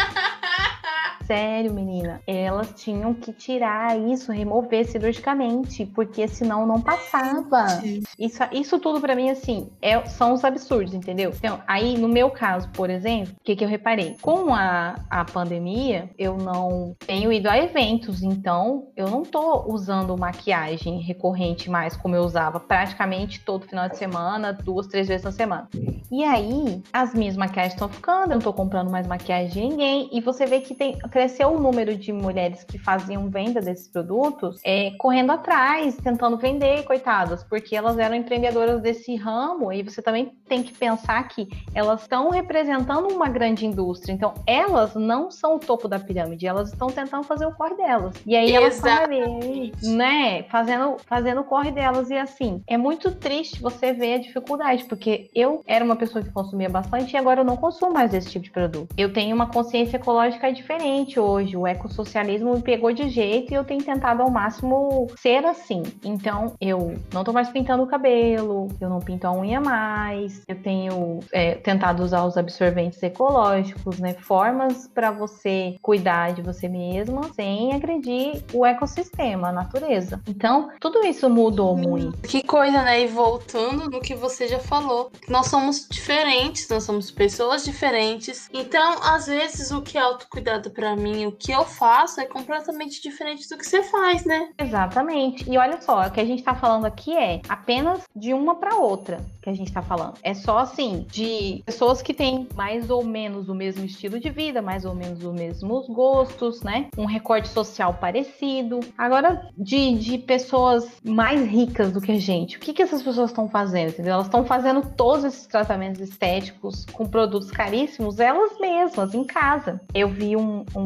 Speaker 1: Sério, menina. Elas tinham que tirar isso, remover cirurgicamente, porque senão não passava. Isso, isso tudo pra mim, assim, é- são os absurdos, entendeu? Então, aí, no meu caso, por exemplo, o que, que eu reparei? Com a, a pandemia, eu não tenho ido a eventos, então eu não tô usando maquiagem recorrente mais como eu usava praticamente todo final de semana, duas, três vezes na semana. E aí, as minhas maquiagens estão ficando, eu não tô comprando mais maquiagem de ninguém, e você vê que tem, cresceu o número de mulheres que faziam venda desses produtos é, correndo atrás, tentando vender, coitadas, porque elas eram empreendedoras desse ramo, e você também tem que pensar que elas estão representando uma grande indústria, então elas não são o topo da pirâmide, elas estão tentando fazer o corre delas. E aí elas estão ali, né, fazendo, fazendo o corre delas, e assim, é muito triste você ver a dificuldade, porque eu era uma pessoa que consumia bastante e agora eu não consumo mais esse tipo de produto. Eu tenho uma consciência ecológica diferente, Infelizmente, hoje, o ecossocialismo me pegou de jeito e eu tenho tentado ao máximo ser assim. Então, eu não tô mais pintando o cabelo, eu não pinto a unha mais, eu tenho é, tentado usar os absorventes ecológicos, né? Formas para você cuidar de você mesma sem agredir o ecossistema, a natureza. Então, tudo isso mudou muito.
Speaker 2: Que coisa, né? E voltando no que você já falou, nós somos diferentes, nós somos pessoas diferentes. Então, às vezes, o que é autocuidado para mim, o que eu faço é completamente diferente do que você faz, né?
Speaker 1: Exatamente. E olha só, o que a gente tá falando aqui é apenas de uma para outra que a gente tá falando. É só assim, de pessoas que têm mais ou menos o mesmo estilo de vida, mais ou menos os mesmos gostos, né? Um recorte social parecido. Agora, de, de pessoas mais ricas do que a gente, o que, que essas pessoas estão fazendo? Entendeu? Elas estão fazendo todos esses tratamentos estéticos com produtos caríssimos, elas mesmas, em casa. Eu vi um, um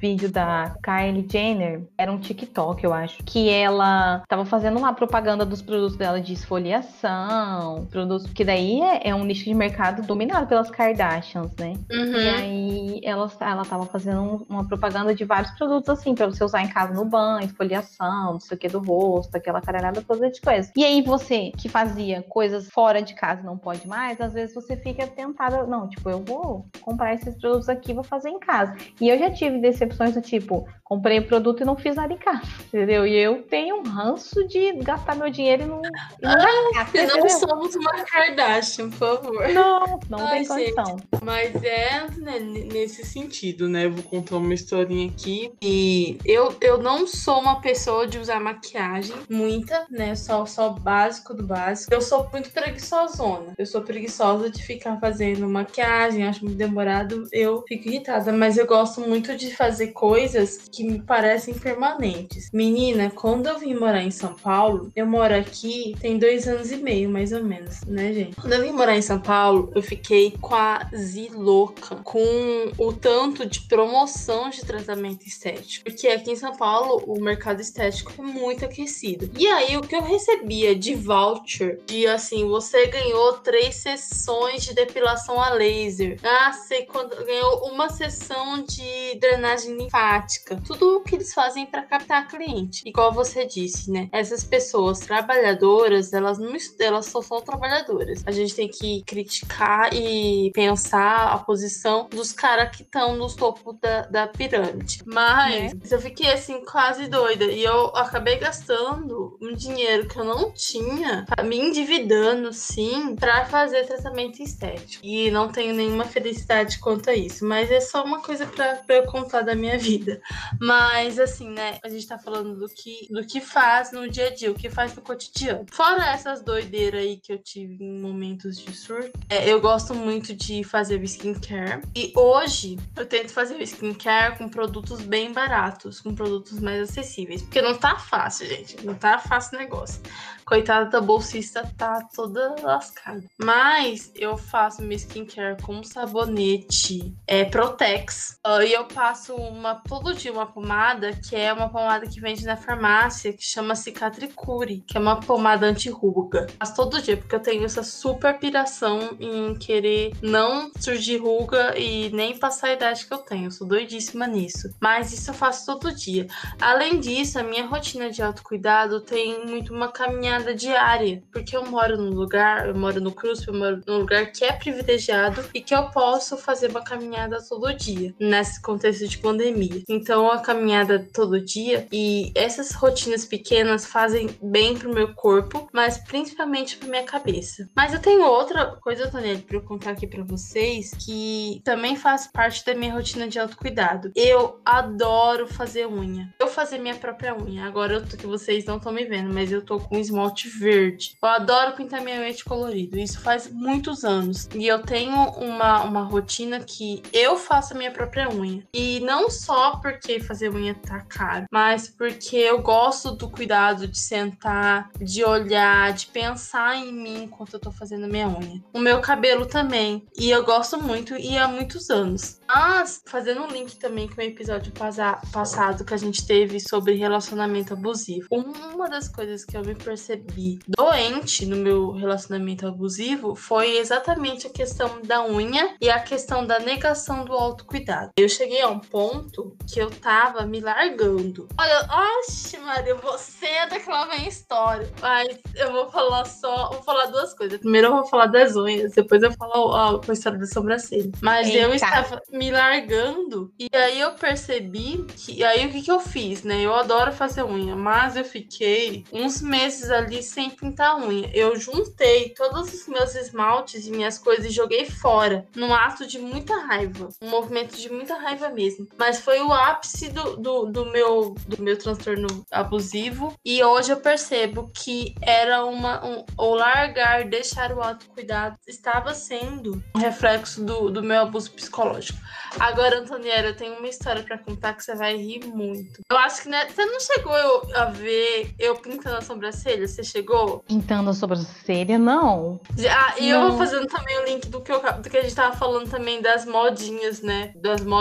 Speaker 1: vídeo da Kylie Jenner, era um TikTok, eu acho, que ela tava fazendo uma propaganda dos produtos dela de esfoliação, produtos, que daí é, é um nicho de mercado dominado pelas Kardashians, né?
Speaker 2: Uhum.
Speaker 1: E aí ela, ela tava fazendo uma propaganda de vários produtos assim, pra você usar em casa no banho, esfoliação, não sei o que do rosto, aquela caralhada toda de coisa. E aí você que fazia coisas fora de casa não pode mais, às vezes você fica tentada, não, tipo, eu vou comprar esses produtos aqui, vou fazer em casa. E eu já tive decepções do tipo, comprei o produto e não fiz nada em casa, entendeu? E eu tenho um ranço de gastar meu dinheiro e não, e não
Speaker 2: E não
Speaker 1: entendeu?
Speaker 2: somos uma Kardashian, por favor.
Speaker 1: Não, não
Speaker 2: Ai,
Speaker 1: tem
Speaker 2: gente.
Speaker 1: condição.
Speaker 2: Mas é né, nesse sentido, né? Eu vou contar uma historinha aqui. E eu, eu não sou uma pessoa de usar maquiagem, muita, né? Só, só básico do básico. Eu sou muito preguiçosona. Eu sou preguiçosa de ficar fazendo maquiagem, acho muito demorado. Eu fico irritada, mas eu gosto muito de fazer coisas que me parecem permanentes. Menina, quando eu vim morar em São Paulo, eu moro aqui tem dois anos e meio, mais ou menos, né, gente? Quando eu vim morar em São Paulo, eu fiquei quase louca com o tanto de promoção de tratamento estético. Porque aqui em São Paulo, o mercado estético é muito aquecido. E aí, o que eu recebia de voucher, de assim, você ganhou três sessões de depilação a laser. Ah, você ganhou uma sessão de drenagem linfática. Tudo o que eles fazem para captar cliente. Igual você disse, né? Essas pessoas trabalhadoras, elas não elas só são trabalhadoras. A gente tem que criticar e pensar a posição dos caras que estão no topo da, da pirâmide. Mas eu fiquei assim quase doida e eu acabei gastando um dinheiro que eu não tinha, me endividando sim, pra fazer tratamento estético. E não tenho nenhuma felicidade quanto a isso, mas é só uma coisa pra, pra eu contar da minha vida. Mas assim, né, a gente tá falando do que, do que faz no dia a dia, o que faz no cotidiano. Fora essas doideiras aí que eu tive em momentos de surto, é, eu gosto muito de fazer skincare. E hoje eu tento fazer o skincare com produtos bem baratos, com produtos mais acessíveis. Porque não tá fácil, gente. Não tá fácil o negócio. Coitada da bolsista tá toda lascada. Mas eu faço meu skincare com sabonete é, Protex. Ah, e eu passo uma todo dia uma pomada que é uma pomada que vende na farmácia que chama Cicatricure, que é uma pomada anti-ruga. Faço todo dia porque eu tenho essa super piração em querer não surgir ruga e nem passar a idade que eu tenho. Eu sou doidíssima nisso. Mas isso eu faço todo dia. Além disso, a minha rotina de autocuidado tem muito uma caminhada diária, porque eu moro num lugar, eu moro no Cruz, eu moro num lugar que é privilegiado e que eu posso fazer uma caminhada todo dia, nesse contexto de pandemia. Então, a caminhada todo dia e essas rotinas pequenas fazem bem pro meu corpo, mas principalmente pra minha cabeça. Mas eu tenho outra coisa, Tonelli, pra eu contar aqui pra vocês, que também faz parte da minha rotina de autocuidado. Eu adoro fazer unha. Eu fazer minha própria unha. Agora eu tô, que vocês não estão me vendo, mas eu tô com esmalte verde. Eu adoro pintar minha unha de colorido. Isso faz muitos anos. E eu tenho uma, uma rotina que eu faço a minha própria unha. E não só porque fazer unha tá caro, mas porque eu gosto do cuidado de sentar, de olhar, de pensar em mim enquanto eu tô fazendo minha unha. O meu cabelo também. E eu gosto muito e há muitos anos. Mas, fazendo um link também com o episódio passado que a gente teve sobre relacionamento abusivo. Uma das coisas que eu me percebi doente no meu relacionamento abusivo foi exatamente a questão da unha e a questão da negação do autocuidado. Eu cheguei a um ponto que eu tava me largando. Olha, oxe, Maria, você é daquela vem história. Mas eu vou falar só, vou falar duas coisas. Primeiro eu vou falar das unhas, depois eu falo a, a história da sobrancelha. Mas Eita. eu estava me largando e aí eu percebi que aí o que que eu fiz, né? Eu adoro fazer unha, mas eu fiquei uns meses ali sem pintar unha. Eu juntei todos os meus esmaltes e minhas coisas e joguei fora, num ato de muita raiva, um movimento de muita raiva mesmo. Mas foi o ápice do, do, do meu do meu transtorno abusivo e hoje eu percebo que era uma um, o largar, deixar o autocuidado estava sendo um reflexo do, do meu abuso psicológico. Agora, Antoniera, eu tenho uma história para contar que você vai rir muito. Eu acho que né, você não chegou a ver eu pintando a sobrancelha? Você chegou?
Speaker 1: Pintando a sobrancelha, não.
Speaker 2: Ah, e eu vou fazendo também o link do que, eu, do que a gente tava falando também das modinhas, né? Das modinhas,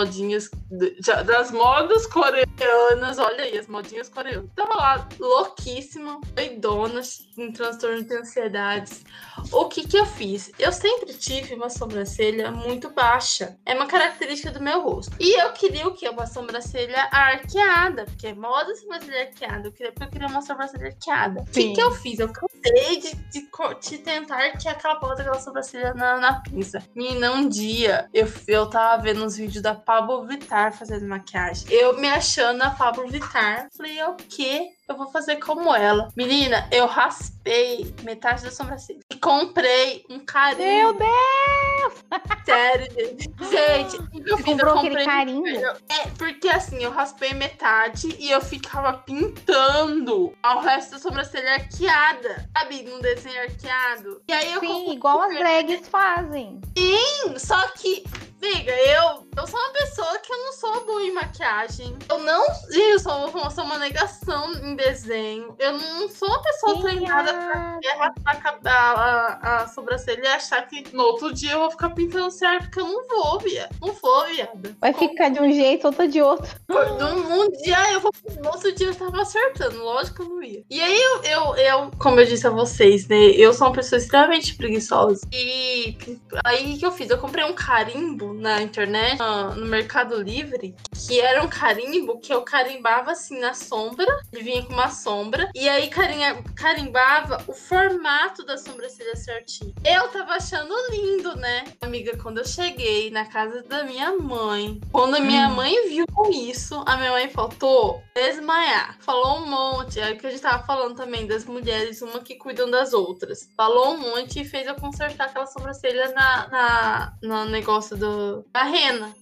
Speaker 2: das modas coreanas. Olha aí, as modinhas coreanas. Tava lá, louquíssima, doidona, em transtorno de ansiedades. O que que eu fiz? Eu sempre tive uma sobrancelha muito baixa. É uma característica do meu rosto. E eu queria o quê? Uma sobrancelha arqueada, porque é moda sobrancelha arqueada. Eu queria, eu queria uma sobrancelha arqueada. O que que eu fiz? Eu cansei de, de, de tentar arquear aquela porra daquela sobrancelha na, na pinça. Menina, um dia eu, eu tava vendo uns vídeos da Pablo Vittar fazendo maquiagem. Eu me achando a Pablo Vittar. Falei, o quê? Eu vou fazer como ela. Menina, eu raspei metade da sobrancelha. E comprei um carinho.
Speaker 1: Meu Deus!
Speaker 2: Sério, gente. Gente,
Speaker 1: eu? Comprou eu comprei aquele carinho?
Speaker 2: É, porque assim, eu raspei metade e eu ficava pintando ao resto da sobrancelha arqueada. Sabe? Num desenho arqueado. E aí eu
Speaker 1: Sim, igual as drags fazem.
Speaker 2: Sim, só que Amiga, eu, eu sou uma pessoa que eu não sou boa em maquiagem. Eu não. Eu sou, eu sou uma negação em desenho. Eu não sou uma pessoa Sim, treinada pra raspar a, a, a, sobrancelha e achar que no outro dia eu vou ficar pintando certo, porque eu não vou, viado. Não vou, viada.
Speaker 1: Vai ficar de um jeito, outra de outro.
Speaker 2: Um, um dia eu vou. No outro dia eu tava acertando. Lógico que eu não ia. E aí eu, eu, eu, como eu disse a vocês, né? Eu sou uma pessoa extremamente preguiçosa. E aí o que eu fiz? Eu comprei um carimbo na internet, no Mercado Livre, que era um carimbo que eu carimbava assim na sombra, ele vinha com uma sombra, e aí carinha, carimbava o formato da sobrancelha certinho. Eu tava achando lindo, né? Amiga, quando eu cheguei na casa da minha mãe, quando a minha hum. mãe viu isso, a minha mãe faltou desmaiar. Falou um monte, é que a gente tava falando também das mulheres, uma que cuidam das outras. Falou um monte e fez eu consertar aquela sobrancelha na, na, no negócio do da rena.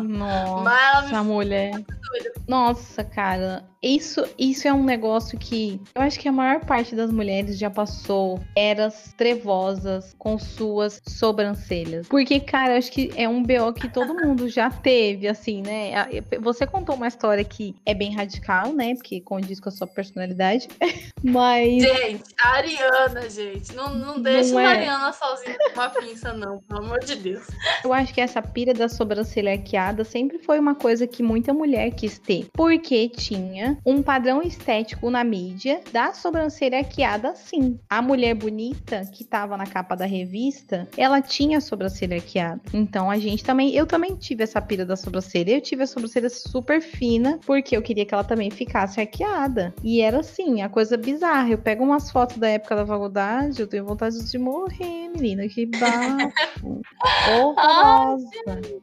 Speaker 1: Nossa, mulher. Nossa, cara. Isso, isso é um negócio que eu acho que a maior parte das mulheres já passou eras trevosas com suas sobrancelhas. Porque, cara, eu acho que é um BO que todo mundo já teve, assim, né? Você contou uma história que é bem radical, né? Porque condiz com a sua personalidade. Mas.
Speaker 2: Gente, a Ariana, gente. Não, não deixa não é... a Ariana sozinha com uma pinça, não, pelo amor de Deus.
Speaker 1: Eu acho que essa pira da sobrancelha arqueada sempre foi uma coisa que muita mulher quis ter. Porque tinha um padrão estético na mídia da sobrancelha arqueada sim. A mulher bonita que tava na capa da revista, ela tinha a sobrancelha arqueada. Então a gente também, eu também tive essa pira da sobrancelha. Eu tive a sobrancelha super fina porque eu queria que ela também ficasse arqueada. E era assim, a coisa bizarra. Eu pego umas fotos da época da faculdade, eu tenho vontade de morrer, menina, que bafo. Horrorosa.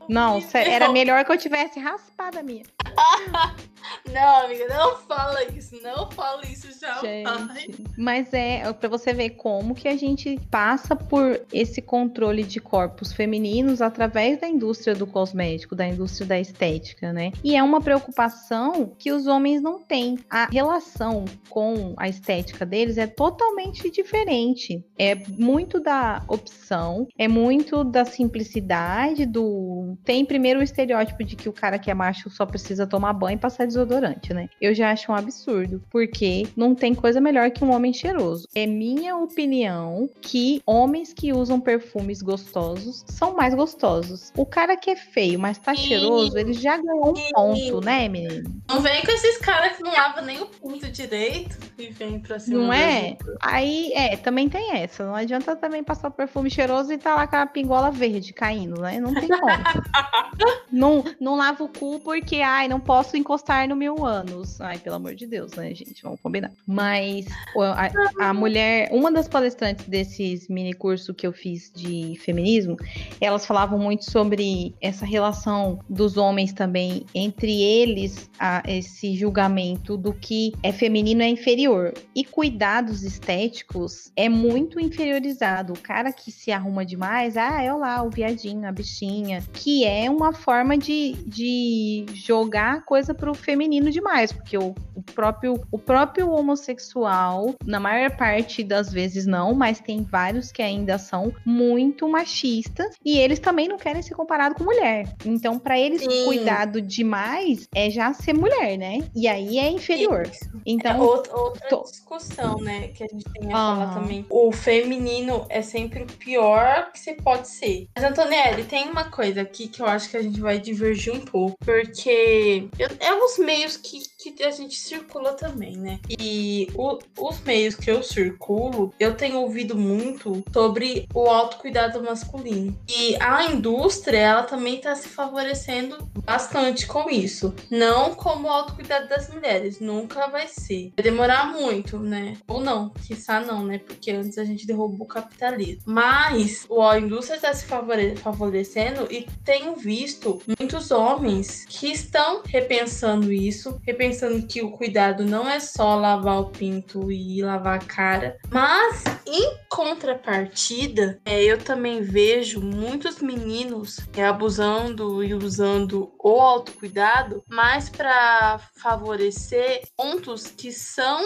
Speaker 1: Não, era melhor que eu tivesse raspada a minha.
Speaker 2: Não, amiga, não fala isso, não fala isso jamais.
Speaker 1: mas é para você ver como que a gente passa por esse controle de corpos femininos através da indústria do cosmético, da indústria da estética, né? E é uma preocupação que os homens não têm. A relação com a estética deles é totalmente diferente. É muito da opção, é muito da simplicidade, do tem primeiro o estereótipo de que o cara que é macho só precisa tomar banho e passar desodorante né? Eu já acho um absurdo, porque não tem coisa melhor que um homem cheiroso. É minha opinião que homens que usam perfumes gostosos são mais gostosos. O cara que é feio, mas tá cheiroso, ele já ganhou um ponto, né, menino?
Speaker 2: Não vem com esses caras que não lavam nem o ponto direito e vem pra cima.
Speaker 1: Não é? Aí, é, também tem essa. Não adianta também passar perfume cheiroso e tá lá com a pingola verde caindo, né? Não tem como. não, não lava o cu porque, ai, não posso encostar no mil anos. Ai, pelo amor de Deus, né, gente? Vamos combinar. Mas a, a mulher, uma das palestrantes desses mini curso que eu fiz de feminismo, elas falavam muito sobre essa relação dos homens também, entre eles, a, esse julgamento do que é feminino é inferior. E cuidados estéticos é muito inferiorizado. O cara que se arruma demais, ah, é lá, o viadinho, a bichinha, que é uma forma de, de jogar coisa pro feminino demais, porque o, o, próprio, o próprio homossexual, na maior parte das vezes não, mas tem vários que ainda são muito machistas e eles também não querem ser comparados com mulher. Então, para eles, Sim. cuidado demais é já ser mulher, né? E aí é inferior. Isso. Então, é
Speaker 2: outra, outra tô... discussão, né, que a gente tem a falar também. O feminino é sempre o pior que você pode ser. Mas, Antonielli, tem uma coisa aqui que eu acho que a gente vai divergir um pouco, porque eu, é os meios que, que a gente circula também, né? E o, os meios que eu circulo, eu tenho ouvido muito sobre o autocuidado masculino. E a indústria, ela também está se favorecendo bastante com isso. Não como o autocuidado das mulheres, nunca vai ser. Vai demorar muito, né? Ou não, quiçá não, né? Porque antes a gente derrubou o capitalismo. Mas a indústria está se favorecendo e tenho visto muitos homens que estão repensando isso, repensando que o cuidado não é só lavar o pinto e lavar a cara, mas em contrapartida, é, eu também vejo muitos meninos é, abusando e usando o autocuidado mais para favorecer pontos que são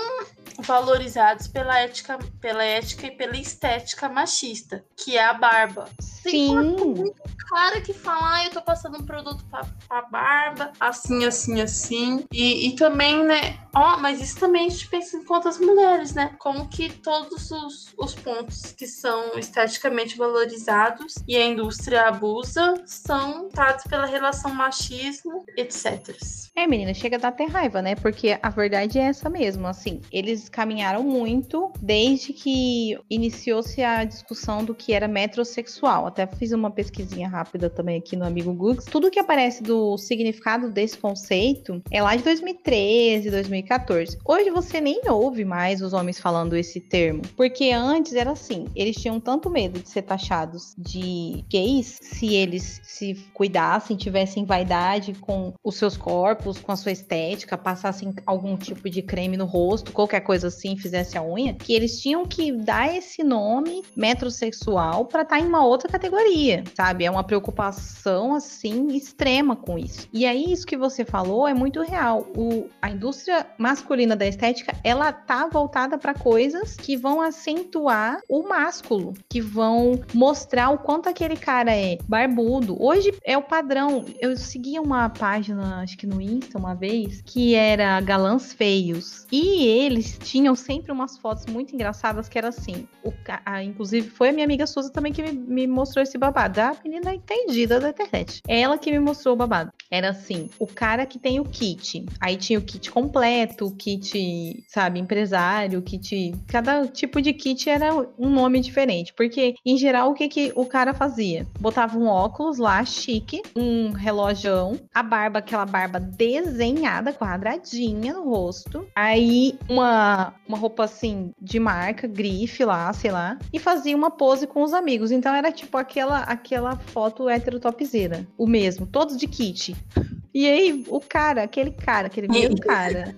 Speaker 2: valorizados pela ética, pela ética e pela estética machista, que é a barba.
Speaker 1: Sim. Tem muito
Speaker 2: cara que fala, ah, eu tô passando um produto pra, pra barba, assim, assim, assim. E, e também, né, ó, mas isso também a gente pensa em quantas mulheres, né? Como que todos os, os pontos que são esteticamente valorizados e a indústria abusa são dados pela relação machismo, etc.
Speaker 1: É, menina, chega a dar até raiva, né? Porque a verdade é essa mesmo, assim, eles caminharam muito desde que iniciou-se a discussão do que era metrosexual. Até fiz uma pesquisinha rápida também aqui no amigo Google. Tudo que aparece do significado desse conceito é lá de 2013, 2014. Hoje você nem ouve mais os homens falando esse termo, porque antes era assim, eles tinham tanto medo de ser taxados de gays se eles se cuidassem, tivessem vaidade com os seus corpos, com a sua estética, passassem algum tipo de creme no rosto, qualquer coisa assim, fizesse a unha, que eles tinham que dar esse nome metrosexual para estar tá em uma outra categoria, sabe? É uma preocupação assim extrema com isso. E aí isso que você falou é muito real. O, a indústria masculina da estética, ela tá voltada para coisas que vão acentuar o másculo, que vão mostrar o quanto aquele cara é barbudo. Hoje é o padrão. Eu seguia uma página, acho que no Insta uma vez, que era galãs feios. E eles tinham sempre umas fotos muito engraçadas que era assim. O, a, inclusive foi a minha amiga Suza também que me, me mostrou esse babado. A menina entendida da internet. Ela que me mostrou o babado. Era assim, o cara que tem o kit. Aí tinha o kit completo, o kit, sabe, empresário, o kit. Cada tipo de kit era um nome diferente. Porque, em geral, o que, que o cara fazia? Botava um óculos lá, chique, um relógio, a barba, aquela barba desenhada, quadradinha no rosto. Aí uma, uma roupa assim de marca, grife lá, sei lá. E fazia uma pose com os amigos. Então era tipo aquela, aquela foto hétero topzera. O mesmo, todos de kit. E aí, o cara, aquele cara, aquele mesmo cara.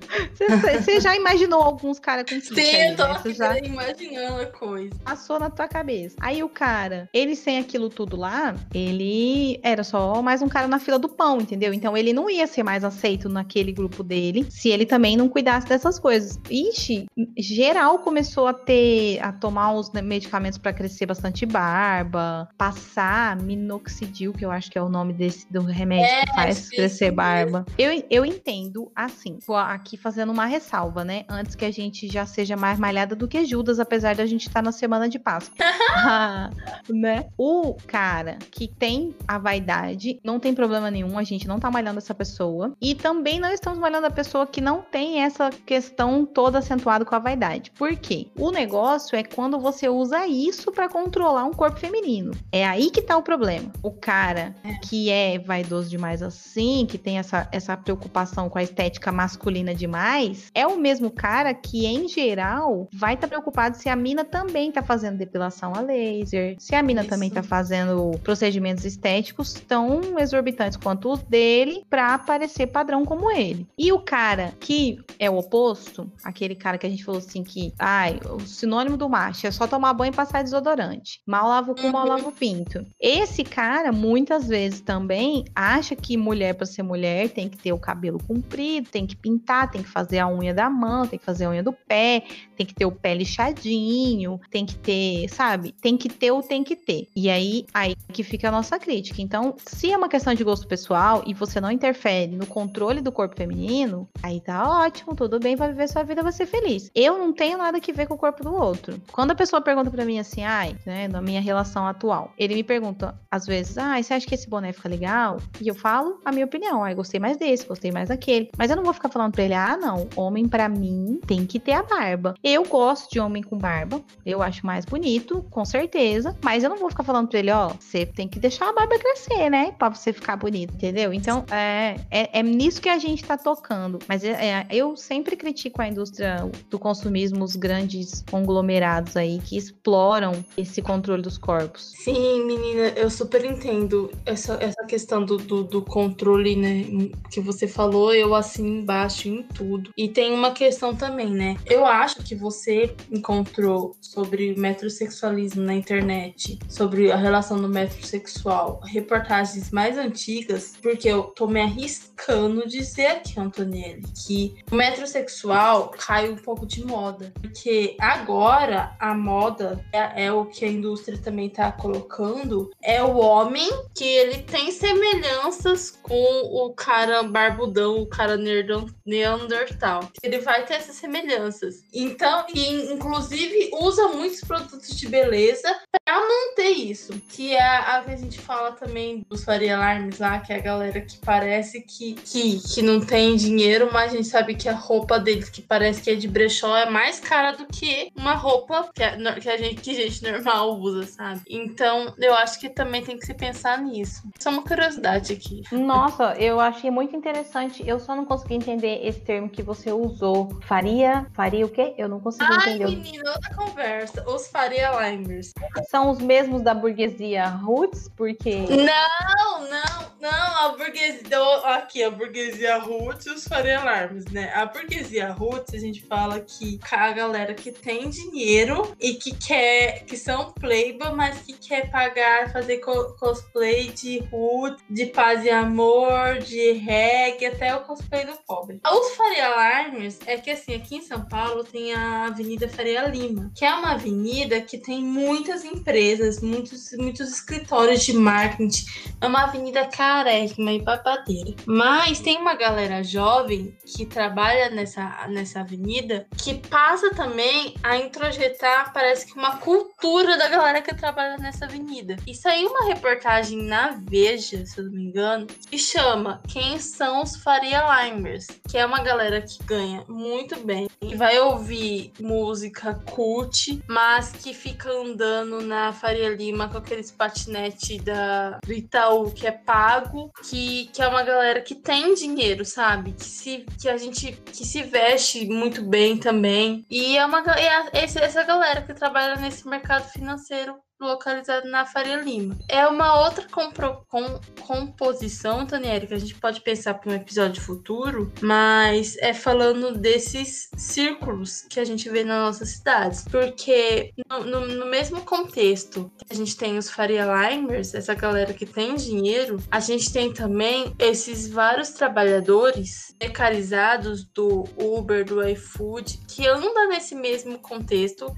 Speaker 1: Você já imaginou alguns caras com
Speaker 2: kit? Sim, aí, eu tô né? já imaginando a coisa.
Speaker 1: Passou na tua cabeça. Aí o cara, ele sem aquilo tudo lá, ele era só mais um cara na fila do pão, entendeu? Então ele não ia ser mais aceito naquele grupo dele se ele também não cuidasse dessas coisas. Ixi, geral começou a ter, a tomar os medicamentos para crescer bastante barba, passar minoxidil, que eu acho que é o nome desse do remédio é, que faz crescer crescer barba. Eu, eu entendo, assim, aqui fazendo uma ressalva, né? Antes que a gente já seja mais malhada do que Judas, apesar da gente estar tá na semana de Páscoa. ah, né? O cara que tem a vaidade, não tem problema nenhum, a gente não tá malhando essa pessoa. E também não estamos malhando a pessoa que não tem essa questão toda acentuada com a vaidade. Por quê? O negócio é quando você usa isso para controlar um corpo feminino. É aí que tá o problema. O cara que é vaidoso demais assim, que tem essa, essa preocupação com a estética masculina demais, é o mesmo cara que, em geral, vai estar tá preocupado se a mina também tá fazendo depilação a laser, se a mina isso. também tá fazendo procedimentos estéticos tão exorbitantes quanto os dele para parecer padrão como ele. E o cara que é o oposto, aquele cara que a gente falou assim que, ai, o sinônimo do macho é só tomar banho e passar desodorante. Mal lava o cu, mal lava o pinto. Esse cara, muitas vezes também, acha que mulher para ser mulher tem que ter o cabelo comprido, tem que pintar, tem que fazer a unha da mão, tem que fazer a unha do pé, tem que ter o pé lixadinho, tem que ter, sabe? Tem que ter ou tem que ter. E aí, aí que fica a nossa crítica. Então, se é uma questão de gosto pessoal e você não interfere no controle do corpo feminino, aí tá ótimo, tudo bem, vai viver sua vida, vai ser feliz. Eu não tenho nada que ver com o corpo do outro. Quando a pessoa pergunta para mim assim, ai, né, na minha relação atual, ele me pergunta às vezes, ai, você acha que esse boné fica legal? E eu falo a minha opinião, ai, gostei mais desse, gostei mais daquele. Mas eu não vou ficar falando pra ele, ah, não, homem para mim tem que ter a barba. Eu gosto de homem com barba, eu acho mais bonito, com certeza, mas eu não vou ficar falando pra ele, ó, você tem que deixar a barba crescer, né, pra você ficar bonito, entendeu? Então, é, é, é nisso que a gente tá tocando. Mas é, é, eu sempre critico a indústria do consumismo, os grandes conglomerados aí que exploram esse controle dos corpos.
Speaker 2: Sim, menina, eu super entendo essa, essa questão do, do, do controle, né, que você falou, eu assim embaixo em tudo. E tem uma questão também, né? Eu acho que você encontrou sobre metrosexualismo na internet, sobre a relação do metrosexual, reportagens mais antigas, porque eu tô me arriscando dizer aqui, Antonielli, que o metrosexual caiu um pouco de moda. Porque agora a moda é, é o que a indústria também tá colocando, é o homem que ele tem semelhanças com o cara barbudão, o cara neandertal. Ele vai ter essas semelhanças. Então, e inclusive usa muitos produtos de beleza para manter isso. Que é a que a gente fala também dos Faria Alarmes lá, que é a galera que parece que, que, que não tem dinheiro, mas a gente sabe que a roupa deles, que parece que é de brechó, é mais cara do que uma roupa que a, que a gente, que gente normal usa, sabe? Então, eu acho que também tem que se pensar nisso. Só uma curiosidade aqui.
Speaker 1: Nossa, eu achei muito interessante. Eu só não consegui entender esse termo que você usou. Faria? Faria o quê? Eu não consegui
Speaker 2: Ai,
Speaker 1: entender.
Speaker 2: Ai, menina, outra conversa. Os Faria Limers.
Speaker 1: São os mesmos da burguesia roots? Porque...
Speaker 2: Não, não, não. A burguesia... Aqui, a burguesia roots e os Faria Alarmes, né? A burguesia roots, a gente fala que a galera que tem dinheiro e que quer... Que são playboy, mas que quer pagar, fazer co cosplay de root, de paz e amor, de reggae, até o cosplay do pobre. Os Faria Alarmes é que, assim, aqui em São Paulo tem a Avenida Faria Lima, que é uma avenida que tem muitas empresas, muitos, muitos escritórios de marketing. É uma avenida carésima e babadeira. Mas tem uma galera jovem que trabalha nessa, nessa avenida que passa também a introjetar, parece que uma cultura da galera que trabalha nessa avenida. E saiu uma reportagem na Veja, se eu não me engano, que chama Quem são os Faria Limers? Que é uma galera que ganha muito bem, e vai ouvir música cult, mas que fica andando na Faria Lima com aqueles patinete da, do Itaú que é pago, que, que é uma galera que tem dinheiro, sabe? Que, se, que a gente que se veste muito bem também. E é uma é essa galera que trabalha nesse mercado financeiro localizado na Faria Lima. É uma outra compro, com, composição, Tanieri, que a gente pode pensar para um episódio futuro, mas é falando desses círculos que a gente vê nas nossas cidades. Porque no, no, no mesmo contexto a gente tem os Faria Limers, essa galera que tem dinheiro, a gente tem também esses vários trabalhadores precarizados do Uber, do iFood, que andam nesse mesmo contexto,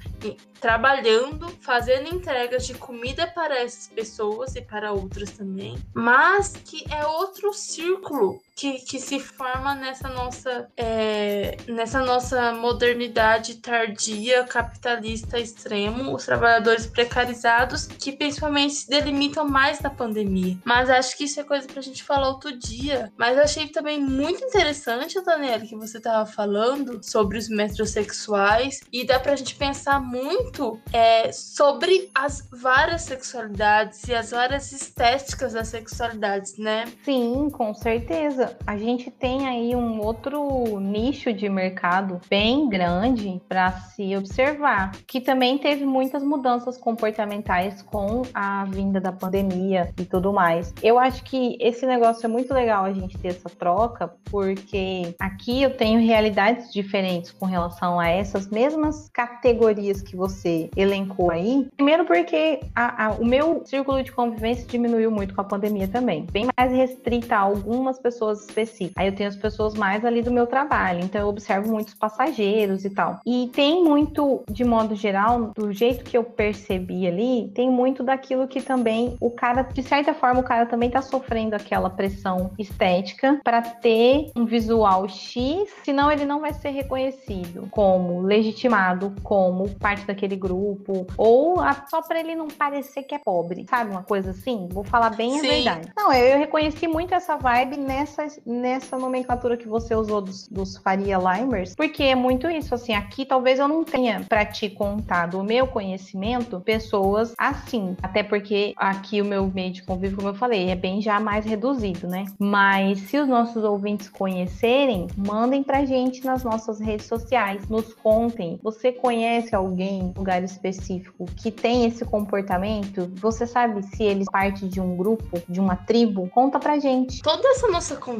Speaker 2: trabalhando, fazendo entrega entregas de comida para essas pessoas e para outras também, mas que é outro círculo que, que se forma nessa nossa, é, nessa nossa modernidade tardia, capitalista extremo, os trabalhadores precarizados, que principalmente se delimitam mais na pandemia. Mas acho que isso é coisa pra gente falar outro dia. Mas achei também muito interessante, Daniela, que você tava falando sobre os metrosexuais, e dá pra gente pensar muito é, sobre as várias sexualidades e as várias estéticas das sexualidades, né?
Speaker 1: Sim, com certeza a gente tem aí um outro nicho de mercado bem grande para se observar, que também teve muitas mudanças comportamentais com a vinda da pandemia e tudo mais. Eu acho que esse negócio é muito legal a gente ter essa troca, porque aqui eu tenho realidades diferentes com relação a essas mesmas categorias que você elencou aí. Primeiro porque a, a, o meu círculo de convivência diminuiu muito com a pandemia também, bem mais restrita a algumas pessoas pessoas específicas. Aí eu tenho as pessoas mais ali do meu trabalho, então eu observo muitos passageiros e tal. E tem muito, de modo geral, do jeito que eu percebi ali, tem muito daquilo que também o cara, de certa forma, o cara também tá sofrendo aquela pressão estética para ter um visual X, senão ele não vai ser reconhecido como legitimado, como parte daquele grupo, ou só para ele não parecer que é pobre, sabe? Uma coisa assim. Vou falar bem Sim. a verdade. Não, eu, eu reconheci muito essa vibe nessa nessa nomenclatura que você usou dos, dos Faria Limers, porque é muito isso, assim, aqui talvez eu não tenha para te contar do meu conhecimento pessoas assim, até porque aqui o meu meio de convívio, como eu falei, é bem já mais reduzido, né? Mas se os nossos ouvintes conhecerem, mandem pra gente nas nossas redes sociais, nos contem. Você conhece alguém lugar específico que tem esse comportamento? Você sabe se eles parte de um grupo, de uma tribo? Conta pra gente.
Speaker 2: Toda essa nossa conversa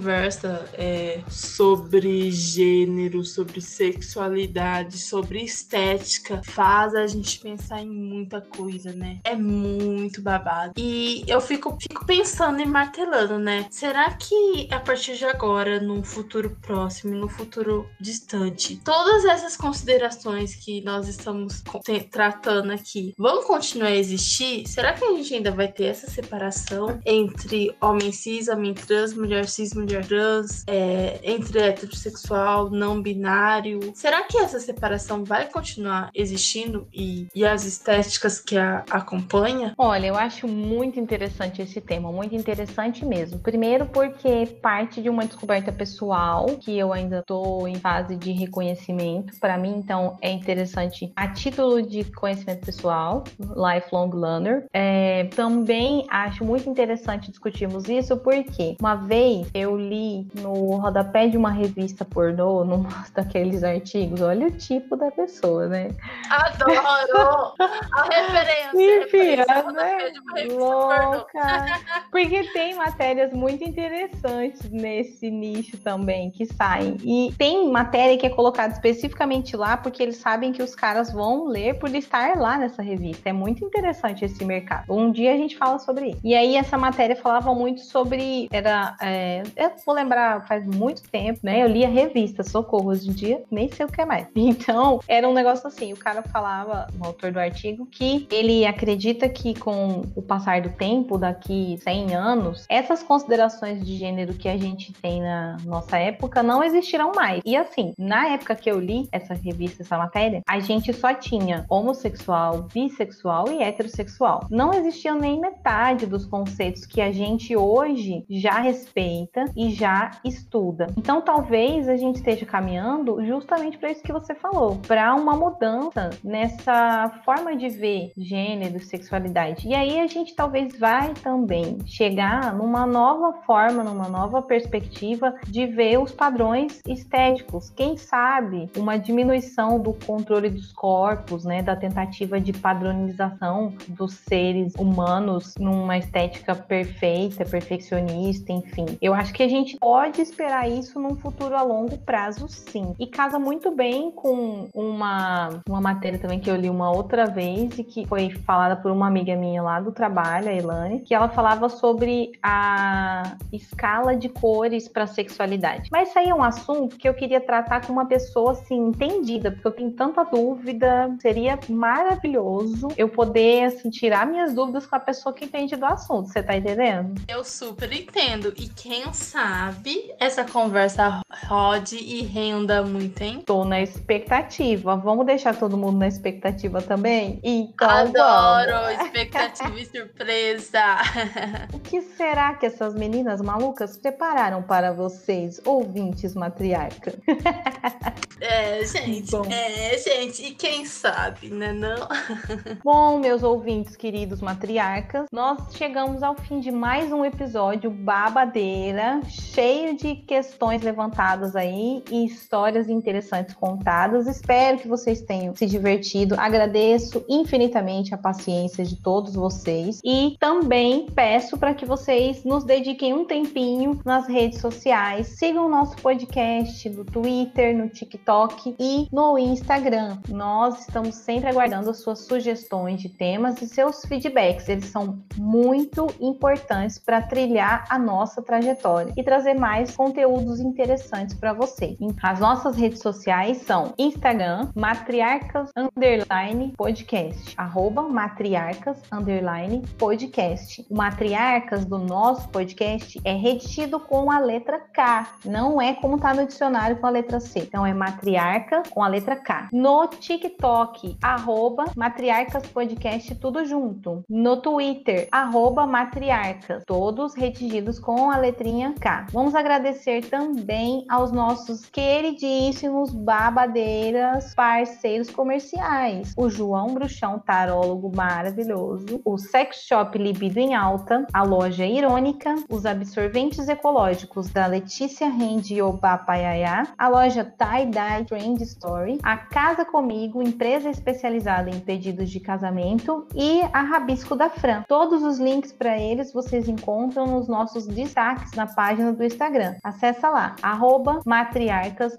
Speaker 2: é, sobre gênero, sobre sexualidade, sobre estética, faz a gente pensar em muita coisa, né? É muito babado. E eu fico, fico pensando e martelando, né? Será que a partir de agora, num futuro próximo, num futuro distante, todas essas considerações que nós estamos tratando aqui vão continuar a existir? Será que a gente ainda vai ter essa separação entre homem cis, homem trans, mulher cis, mulher trans, é, entre heterossexual, não binário. Será que essa separação vai continuar existindo e, e as estéticas que a acompanha?
Speaker 1: Olha, eu acho muito interessante esse tema, muito interessante mesmo. Primeiro porque parte de uma descoberta pessoal que eu ainda estou em fase de reconhecimento. Para mim, então, é interessante a título de conhecimento pessoal, lifelong learner. É, também acho muito interessante discutirmos isso porque uma vez eu eu li no rodapé de uma revista pornô, num daqueles artigos, olha o tipo da pessoa, né?
Speaker 2: Adoro! A referência!
Speaker 1: Enfim, né? Louca! Porque tem matérias muito interessantes nesse nicho também que saem. E tem matéria que é colocada especificamente lá porque eles sabem que os caras vão ler por estar lá nessa revista. É muito interessante esse mercado. Um dia a gente fala sobre isso. E aí essa matéria falava muito sobre. Era. É, eu vou lembrar, faz muito tempo, né? Eu li a revista Socorro hoje em dia, nem sei o que é mais. Então, era um negócio assim, o cara falava, o autor do artigo, que ele acredita que com o passar do tempo, daqui 100 anos, essas considerações de gênero que a gente tem na nossa época não existirão mais. E assim, na época que eu li essa revista, essa matéria, a gente só tinha homossexual, bissexual e heterossexual. Não existia nem metade dos conceitos que a gente hoje já respeita e já estuda. Então, talvez a gente esteja caminhando justamente para isso que você falou, para uma mudança nessa forma de ver gênero, sexualidade. E aí a gente talvez vai também chegar numa nova forma, numa nova perspectiva de ver os padrões estéticos. Quem sabe uma diminuição do controle dos corpos, né, da tentativa de padronização dos seres humanos numa estética perfeita, perfeccionista, enfim. Eu acho que a gente pode esperar isso num futuro a longo prazo, sim. E casa muito bem com uma, uma matéria também que eu li uma outra vez e que foi falada por uma amiga minha lá do trabalho, a Elane, que ela falava sobre a escala de cores para sexualidade. Mas isso aí é um assunto que eu queria tratar com uma pessoa assim entendida, porque eu tenho tanta dúvida. Seria maravilhoso eu poder assim, tirar minhas dúvidas com a pessoa que entende do assunto. Você tá entendendo?
Speaker 2: Eu super entendo. E quem sabe essa conversa rode e renda muito, hein?
Speaker 1: Tô na expectativa. Vamos deixar todo mundo na expectativa também? Então,
Speaker 2: Adoro!
Speaker 1: Vamos.
Speaker 2: Expectativa e surpresa!
Speaker 1: o que será que essas meninas malucas prepararam para vocês, ouvintes matriarca?
Speaker 2: É, gente. Bom. É, gente. E quem sabe, né? Não?
Speaker 1: Bom, meus ouvintes queridos matriarcas, nós chegamos ao fim de mais um episódio babadeira, cheio de questões levantadas aí e histórias interessantes contadas. Espero que vocês tenham se divertido. Agradeço infinitamente a paciência de todos vocês e também peço para que vocês nos dediquem um tempinho nas redes sociais. Sigam o nosso podcast no Twitter, no TikTok e no Instagram. Nós estamos sempre aguardando as suas sugestões de temas e seus feedbacks. Eles são muito importantes para trilhar a nossa trajetória e trazer mais conteúdos interessantes para você. As nossas redes sociais são Instagram, matriarcas underline podcast, arroba matriarcas underline podcast. O matriarcas do nosso podcast é retido com a letra K, não é como está no dicionário com a letra C. Então é matriarca com a letra K. No TikTok, arroba matriarcas podcast tudo junto. No Twitter, arroba matriarcas, todos retidos com a letrinha Vamos agradecer também aos nossos queridíssimos babadeiras parceiros comerciais. O João Bruxão, tarólogo maravilhoso. O Sex Shop Libido em Alta. A loja Irônica. Os absorventes ecológicos da Letícia Rende Oba Paiaiá. A loja Tie Dye Trend Story. A Casa Comigo, empresa especializada em pedidos de casamento. E a Rabisco da Fran. Todos os links para eles vocês encontram nos nossos destaques na página do Instagram. Acesse lá, arroba matriarcas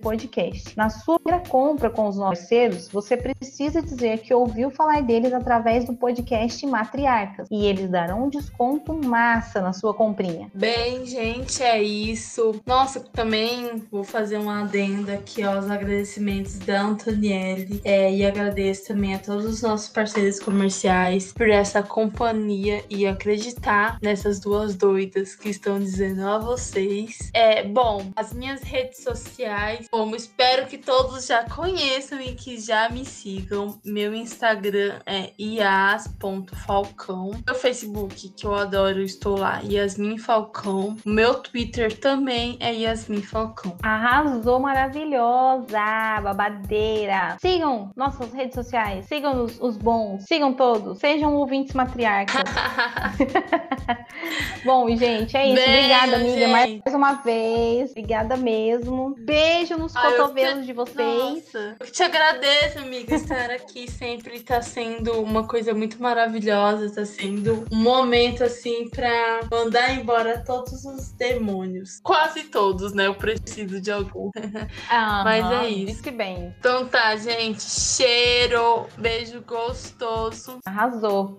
Speaker 1: podcast. Na sua compra com os nossos parceiros, você precisa dizer que ouviu falar deles através do podcast Matriarcas e eles darão um desconto massa na sua comprinha.
Speaker 2: Bem, gente, é isso. Nossa, também vou fazer uma adenda aqui aos agradecimentos da Antonielle é, e agradeço também a todos os nossos parceiros comerciais por essa companhia e acreditar nessas duas doidas que estão dizendo a vocês. É, bom, as minhas redes sociais, como espero que todos já conheçam e que já me sigam. Meu Instagram é ias.falcão. Meu Facebook, que eu adoro, estou lá, Yasmin Falcão. Meu Twitter também é Yasmin Falcão.
Speaker 1: Arrasou, maravilhosa, babadeira. Sigam nossas redes sociais, sigam os, os bons, sigam todos, sejam ouvintes matriarcas. Bom, gente, é isso. Beijo, Obrigada, amiga, gente. mais uma vez. Obrigada mesmo. Beijo nos Ai, cotovelos te... de vocês.
Speaker 2: Nossa, eu te agradeço, amiga, estar aqui sempre tá sendo uma coisa muito maravilhosa, tá sendo um momento assim para mandar embora todos os demônios. Quase todos, né? Eu preciso de algum. Mas é isso.
Speaker 1: Disse bem.
Speaker 2: Então tá, gente. Cheiro, beijo gostoso.
Speaker 1: Arrasou.